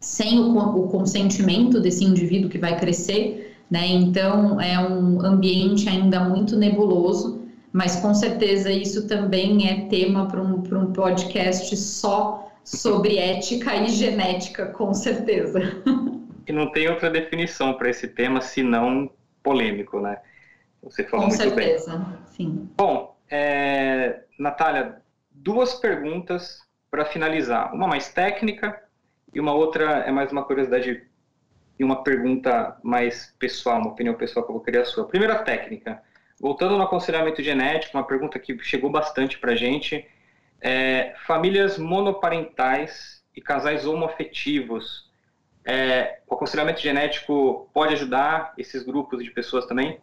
sem o, o consentimento desse indivíduo que vai crescer, né? Então é um ambiente ainda muito nebuloso mas com certeza isso também é tema para um, um podcast só sobre ética e genética, com certeza. E não tem outra definição para esse tema senão polêmico, né? Você falou com muito certeza, bem. sim. Bom, é, Natália, duas perguntas para finalizar. Uma mais técnica e uma outra é mais uma curiosidade e uma pergunta mais pessoal, uma opinião pessoal que eu vou querer a sua. Primeira técnica. Voltando no aconselhamento genético, uma pergunta que chegou bastante para a gente. É, famílias monoparentais e casais homoafetivos, é, o aconselhamento genético pode ajudar esses grupos de pessoas também?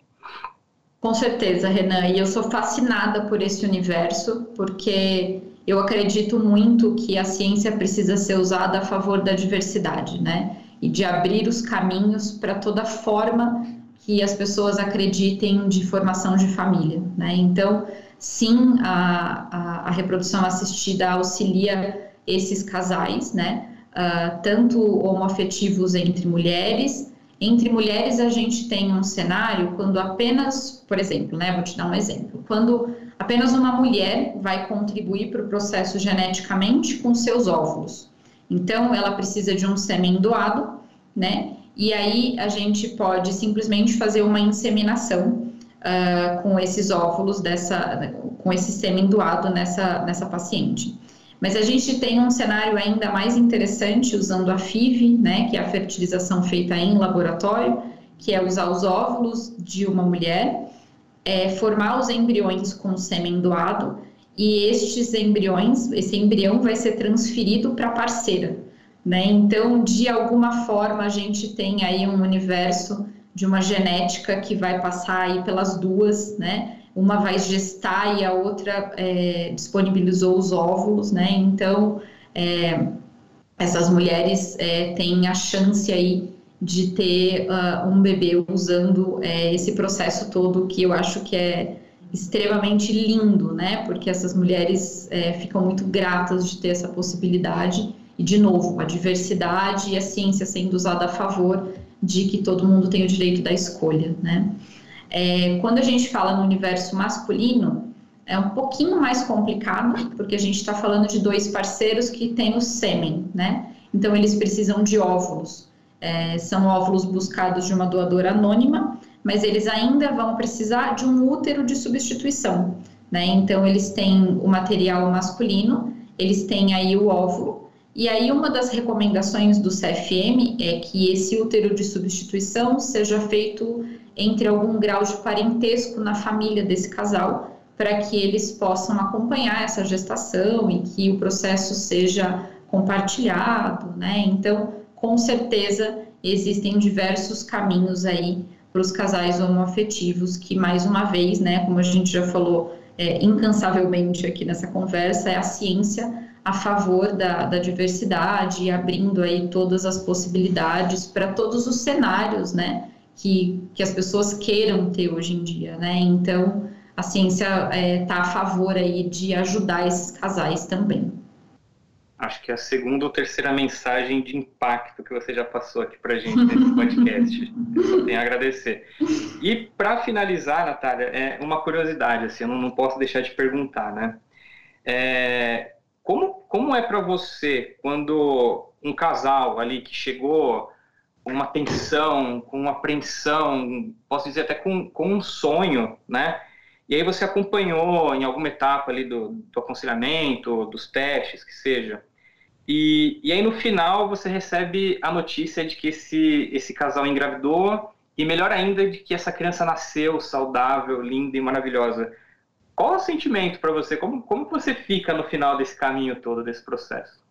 Com certeza, Renan. E eu sou fascinada por esse universo, porque eu acredito muito que a ciência precisa ser usada a favor da diversidade, né? E de abrir os caminhos para toda forma que as pessoas acreditem de formação de família, né? Então, sim, a, a, a reprodução assistida auxilia esses casais, né? Uh, tanto homoafetivos entre mulheres. Entre mulheres, a gente tem um cenário quando apenas, por exemplo, né? Vou te dar um exemplo. Quando apenas uma mulher vai contribuir para o processo geneticamente com seus óvulos. Então, ela precisa de um sêmen doado, né? E aí a gente pode simplesmente fazer uma inseminação uh, com esses óvulos dessa, com esse sêmen doado nessa, nessa paciente. Mas a gente tem um cenário ainda mais interessante usando a FIV, né, que é a fertilização feita em laboratório, que é usar os óvulos de uma mulher, é, formar os embriões com sêmen doado e estes embriões, esse embrião vai ser transferido para a parceira, né? Então, de alguma forma, a gente tem aí um universo de uma genética que vai passar aí pelas duas, né? Uma vai gestar e a outra é, disponibilizou os óvulos, né? Então, é, essas mulheres é, têm a chance aí de ter uh, um bebê usando é, esse processo todo que eu acho que é extremamente lindo, né? Porque essas mulheres é, ficam muito gratas de ter essa possibilidade. E, de novo, a diversidade e a ciência sendo usada a favor de que todo mundo tem o direito da escolha, né? É, quando a gente fala no universo masculino, é um pouquinho mais complicado, porque a gente está falando de dois parceiros que têm o sêmen, né? Então, eles precisam de óvulos. É, são óvulos buscados de uma doadora anônima, mas eles ainda vão precisar de um útero de substituição, né? Então, eles têm o material masculino, eles têm aí o óvulo, e aí uma das recomendações do CFM é que esse útero de substituição seja feito entre algum grau de parentesco na família desse casal, para que eles possam acompanhar essa gestação e que o processo seja compartilhado, né? Então, com certeza existem diversos caminhos aí para os casais homoafetivos, que mais uma vez, né, como a gente já falou é, incansavelmente aqui nessa conversa, é a ciência a favor da, da diversidade, abrindo aí todas as possibilidades para todos os cenários, né, que, que as pessoas queiram ter hoje em dia, né, então a ciência está é, tá a favor aí de ajudar esses casais também acho que é a segunda ou terceira mensagem de impacto que você já passou aqui para a gente nesse podcast. Eu só tenho a agradecer. E para finalizar, Natália, é uma curiosidade, assim, eu não, não posso deixar de perguntar, né? É, como, como é para você quando um casal ali que chegou com uma tensão, com uma apreensão, posso dizer até com, com um sonho, né? E aí você acompanhou em alguma etapa ali do, do aconselhamento, dos testes, que seja. E, e aí no final você recebe a notícia de que esse, esse casal engravidou e melhor ainda de que essa criança nasceu saudável, linda e maravilhosa. Qual o sentimento para você? Como, como você fica no final desse caminho todo, desse processo?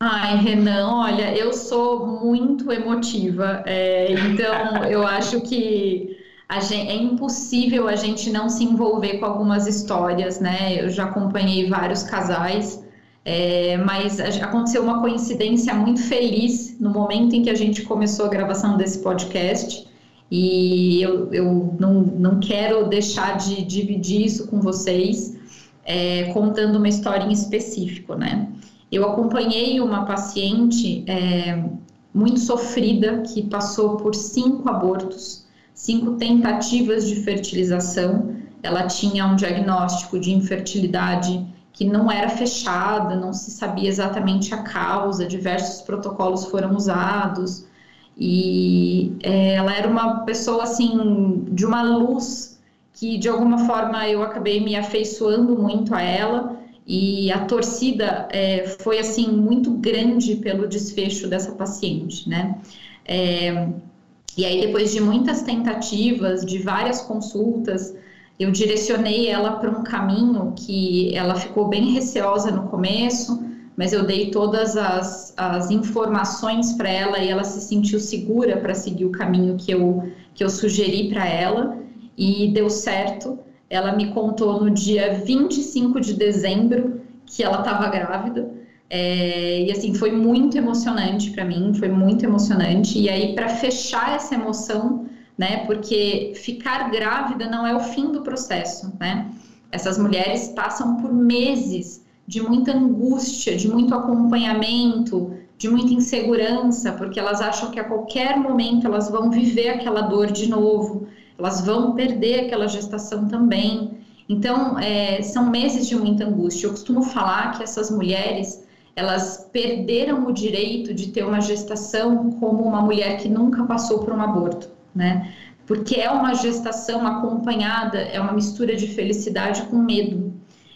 Ai, Renan, olha, eu sou muito emotiva, é, então eu acho que gente, é impossível a gente não se envolver com algumas histórias, né? Eu já acompanhei vários casais é, mas aconteceu uma coincidência muito feliz no momento em que a gente começou a gravação desse podcast. E eu, eu não, não quero deixar de dividir isso com vocês, é, contando uma história em específico, né? Eu acompanhei uma paciente é, muito sofrida que passou por cinco abortos, cinco tentativas de fertilização. Ela tinha um diagnóstico de infertilidade que não era fechada, não se sabia exatamente a causa, diversos protocolos foram usados e é, ela era uma pessoa assim de uma luz que de alguma forma eu acabei me afeiçoando muito a ela e a torcida é, foi assim muito grande pelo desfecho dessa paciente, né? É, e aí depois de muitas tentativas, de várias consultas, eu direcionei ela para um caminho que ela ficou bem receosa no começo, mas eu dei todas as, as informações para ela e ela se sentiu segura para seguir o caminho que eu, que eu sugeri para ela e deu certo. Ela me contou no dia 25 de dezembro que ela estava grávida. É, e assim, foi muito emocionante para mim, foi muito emocionante. E aí, para fechar essa emoção, né? Porque ficar grávida não é o fim do processo, né? Essas mulheres passam por meses de muita angústia, de muito acompanhamento, de muita insegurança, porque elas acham que a qualquer momento elas vão viver aquela dor de novo, elas vão perder aquela gestação também. Então, é, são meses de muita angústia. Eu costumo falar que essas mulheres elas perderam o direito de ter uma gestação como uma mulher que nunca passou por um aborto né? Porque é uma gestação acompanhada, é uma mistura de felicidade com medo.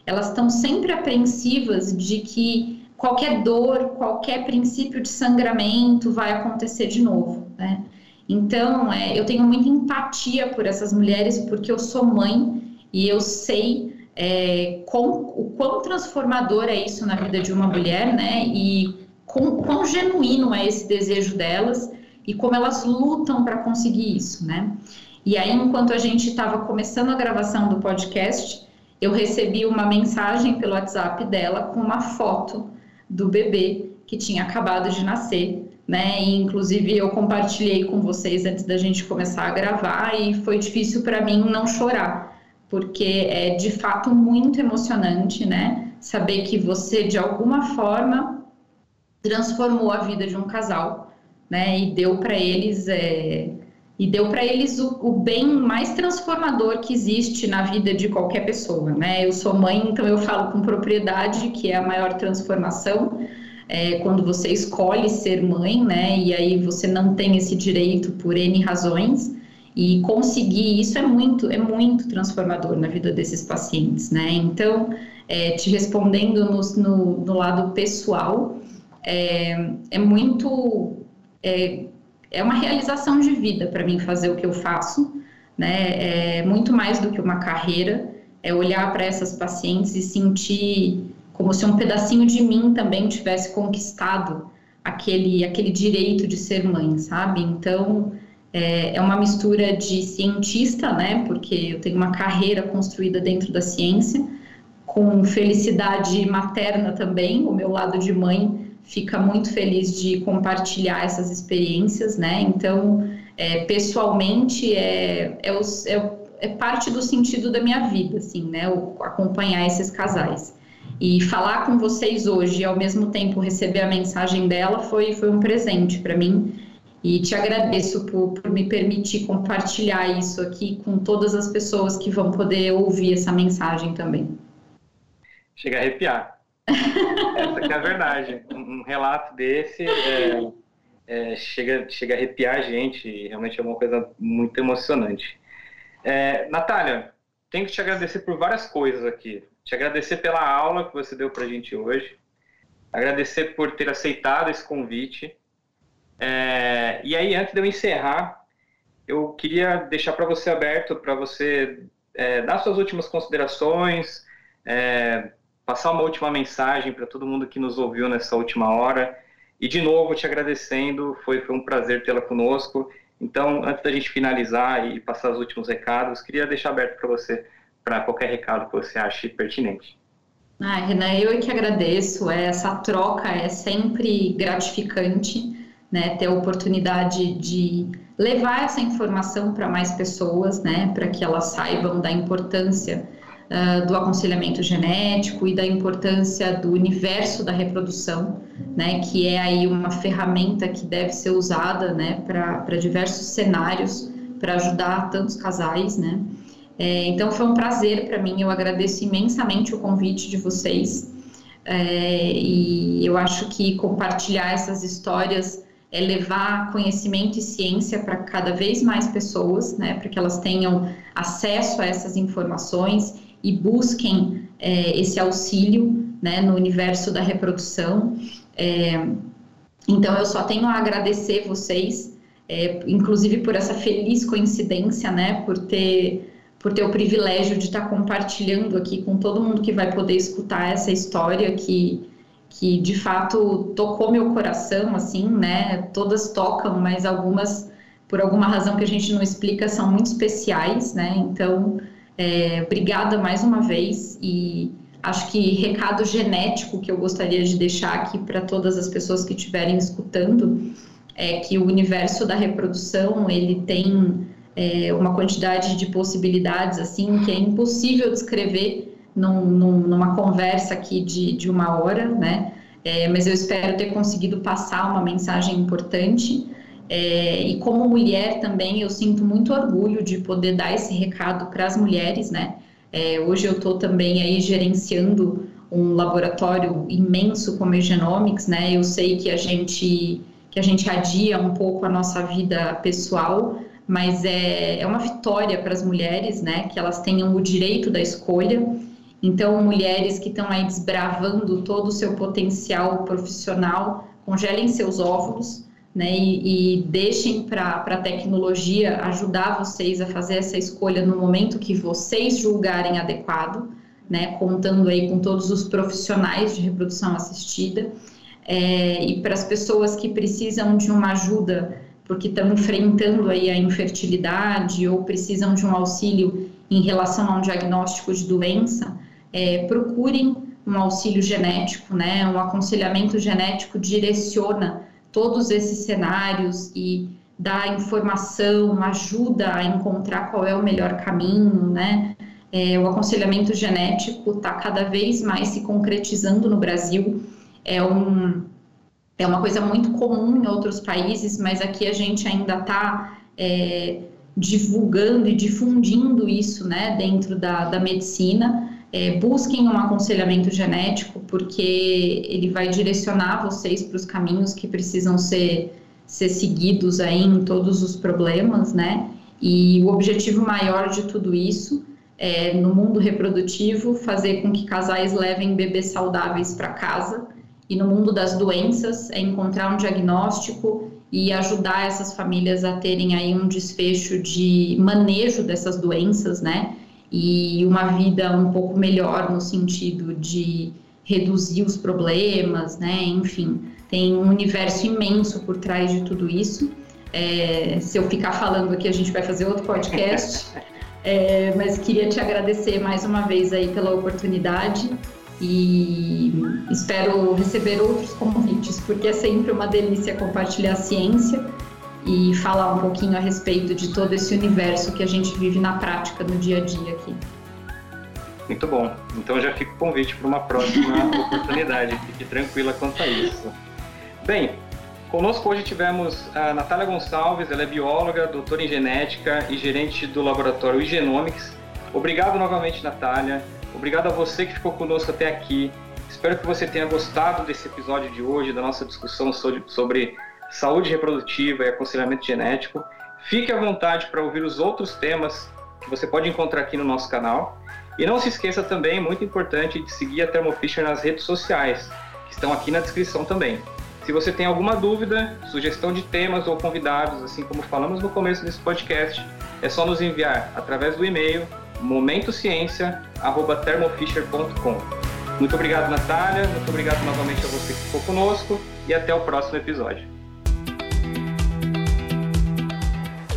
Elas estão sempre apreensivas de que qualquer dor, qualquer princípio de sangramento vai acontecer de novo, né? Então, é, eu tenho muita empatia por essas mulheres porque eu sou mãe e eu sei é, com, o quão transformador é isso na vida de uma mulher, né? E com, quão genuíno é esse desejo delas e como elas lutam para conseguir isso, né? E aí, enquanto a gente estava começando a gravação do podcast, eu recebi uma mensagem pelo WhatsApp dela com uma foto do bebê que tinha acabado de nascer, né? E, inclusive eu compartilhei com vocês antes da gente começar a gravar e foi difícil para mim não chorar, porque é de fato muito emocionante, né? Saber que você de alguma forma transformou a vida de um casal, né? E deu para eles é, e deu para eles o, o, bem mais transformador que existe na vida de qualquer pessoa, né? Eu sou mãe, então eu falo com propriedade que é a maior transformação é, quando você escolhe ser mãe, né? E aí você não tem esse direito por N razões. E conseguir isso é muito, é muito transformador na vida desses pacientes, né? Então, é, te respondendo no, no, no lado pessoal, é, é muito. É, é uma realização de vida para mim fazer o que eu faço, né? É muito mais do que uma carreira, é olhar para essas pacientes e sentir como se um pedacinho de mim também tivesse conquistado aquele, aquele direito de ser mãe, sabe? Então, é, é uma mistura de cientista, né? Porque eu tenho uma carreira construída dentro da ciência, com felicidade materna também, o meu lado de mãe fica muito feliz de compartilhar essas experiências, né? Então, é, pessoalmente, é, é, os, é, é, parte do sentido da minha vida, assim, né? O, acompanhar esses casais. E falar com vocês hoje e ao mesmo tempo receber a mensagem dela foi, foi um presente para mim. E te agradeço por, por, me permitir compartilhar isso aqui com todas as pessoas que vão poder ouvir essa mensagem também. Chega a arrepiar. Essa é a verdade. Um, um relato desse é, é, chega, chega a arrepiar a gente. Realmente é uma coisa muito emocionante. É, Natália, tenho que te agradecer por várias coisas aqui te agradecer pela aula que você deu para a gente hoje, agradecer por ter aceitado esse convite. É, e aí, antes de eu encerrar, eu queria deixar para você aberto para você é, dar suas últimas considerações, é, passar uma última mensagem para todo mundo que nos ouviu nessa última hora. E de novo, te agradecendo, foi, foi um prazer tê-la conosco. Então, antes da gente finalizar e passar os últimos recados, queria deixar aberto para você para qualquer recado que você ache pertinente. Ah, Renan, eu que agradeço. Essa troca é sempre gratificante, né? Ter a oportunidade de levar essa informação para mais pessoas, né? Para que elas saibam da importância uh, do aconselhamento genético e da importância do universo da reprodução, né? Que é aí uma ferramenta que deve ser usada, né? Para diversos cenários para ajudar tantos casais, né? É, então foi um prazer para mim, eu agradeço imensamente o convite de vocês é, e eu acho que compartilhar essas histórias é levar conhecimento e ciência para cada vez mais pessoas, né, para que elas tenham acesso a essas informações e busquem é, esse auxílio né, no universo da reprodução. É, então eu só tenho a agradecer vocês, é, inclusive por essa feliz coincidência, né, por ter por ter o privilégio de estar compartilhando aqui com todo mundo que vai poder escutar essa história que, que de fato tocou meu coração, assim, né? Todas tocam, mas algumas, por alguma razão que a gente não explica, são muito especiais, né? Então, é, obrigada mais uma vez e acho que recado genético que eu gostaria de deixar aqui para todas as pessoas que estiverem escutando é que o universo da reprodução ele tem é, uma quantidade de possibilidades assim que é impossível descrever num, num, numa conversa aqui de, de uma hora, né? É, mas eu espero ter conseguido passar uma mensagem importante. É, e como mulher também, eu sinto muito orgulho de poder dar esse recado para as mulheres, né? É, hoje eu estou também aí gerenciando um laboratório imenso como a Genomics, né? Eu sei que a gente que a gente adia um pouco a nossa vida pessoal, mas é, é uma vitória para as mulheres, né, que elas tenham o direito da escolha. Então, mulheres que estão aí desbravando todo o seu potencial profissional, congelem seus óvulos, né, e, e deixem para a tecnologia ajudar vocês a fazer essa escolha no momento que vocês julgarem adequado, né, contando aí com todos os profissionais de reprodução assistida. É, e para as pessoas que precisam de uma ajuda porque estão enfrentando aí a infertilidade ou precisam de um auxílio em relação a um diagnóstico de doença, é, procurem um auxílio genético, né? Um aconselhamento genético direciona todos esses cenários e dá informação, ajuda a encontrar qual é o melhor caminho, né? É, o aconselhamento genético está cada vez mais se concretizando no Brasil. É, um, é uma coisa muito comum em outros países, mas aqui a gente ainda está é, divulgando e difundindo isso né, dentro da, da medicina. É, busquem um aconselhamento genético, porque ele vai direcionar vocês para os caminhos que precisam ser, ser seguidos aí em todos os problemas, né? E o objetivo maior de tudo isso é, no mundo reprodutivo, fazer com que casais levem bebês saudáveis para casa. E no mundo das doenças, é encontrar um diagnóstico e ajudar essas famílias a terem aí um desfecho de manejo dessas doenças, né? E uma vida um pouco melhor no sentido de reduzir os problemas, né? Enfim, tem um universo imenso por trás de tudo isso. É, se eu ficar falando aqui, a gente vai fazer outro podcast. É, mas queria te agradecer mais uma vez aí pela oportunidade e espero receber outros convites, porque é sempre uma delícia compartilhar ciência e falar um pouquinho a respeito de todo esse universo que a gente vive na prática no dia a dia aqui. Muito bom. Então já fica o convite para uma próxima oportunidade. Fique tranquila quanto a isso. Bem, conosco hoje tivemos a Natália Gonçalves, ela é bióloga, doutora em genética e gerente do laboratório Igenomics. Obrigado novamente, Natália. Obrigado a você que ficou conosco até aqui. Espero que você tenha gostado desse episódio de hoje, da nossa discussão sobre, sobre saúde reprodutiva e aconselhamento genético. Fique à vontade para ouvir os outros temas que você pode encontrar aqui no nosso canal. E não se esqueça também, muito importante, de seguir a Thermo Fisher nas redes sociais, que estão aqui na descrição também. Se você tem alguma dúvida, sugestão de temas ou convidados, assim como falamos no começo desse podcast, é só nos enviar através do e-mail momentociência@thermofisher.com. Muito obrigado, Natália. Muito obrigado novamente a você que ficou conosco e até o próximo episódio.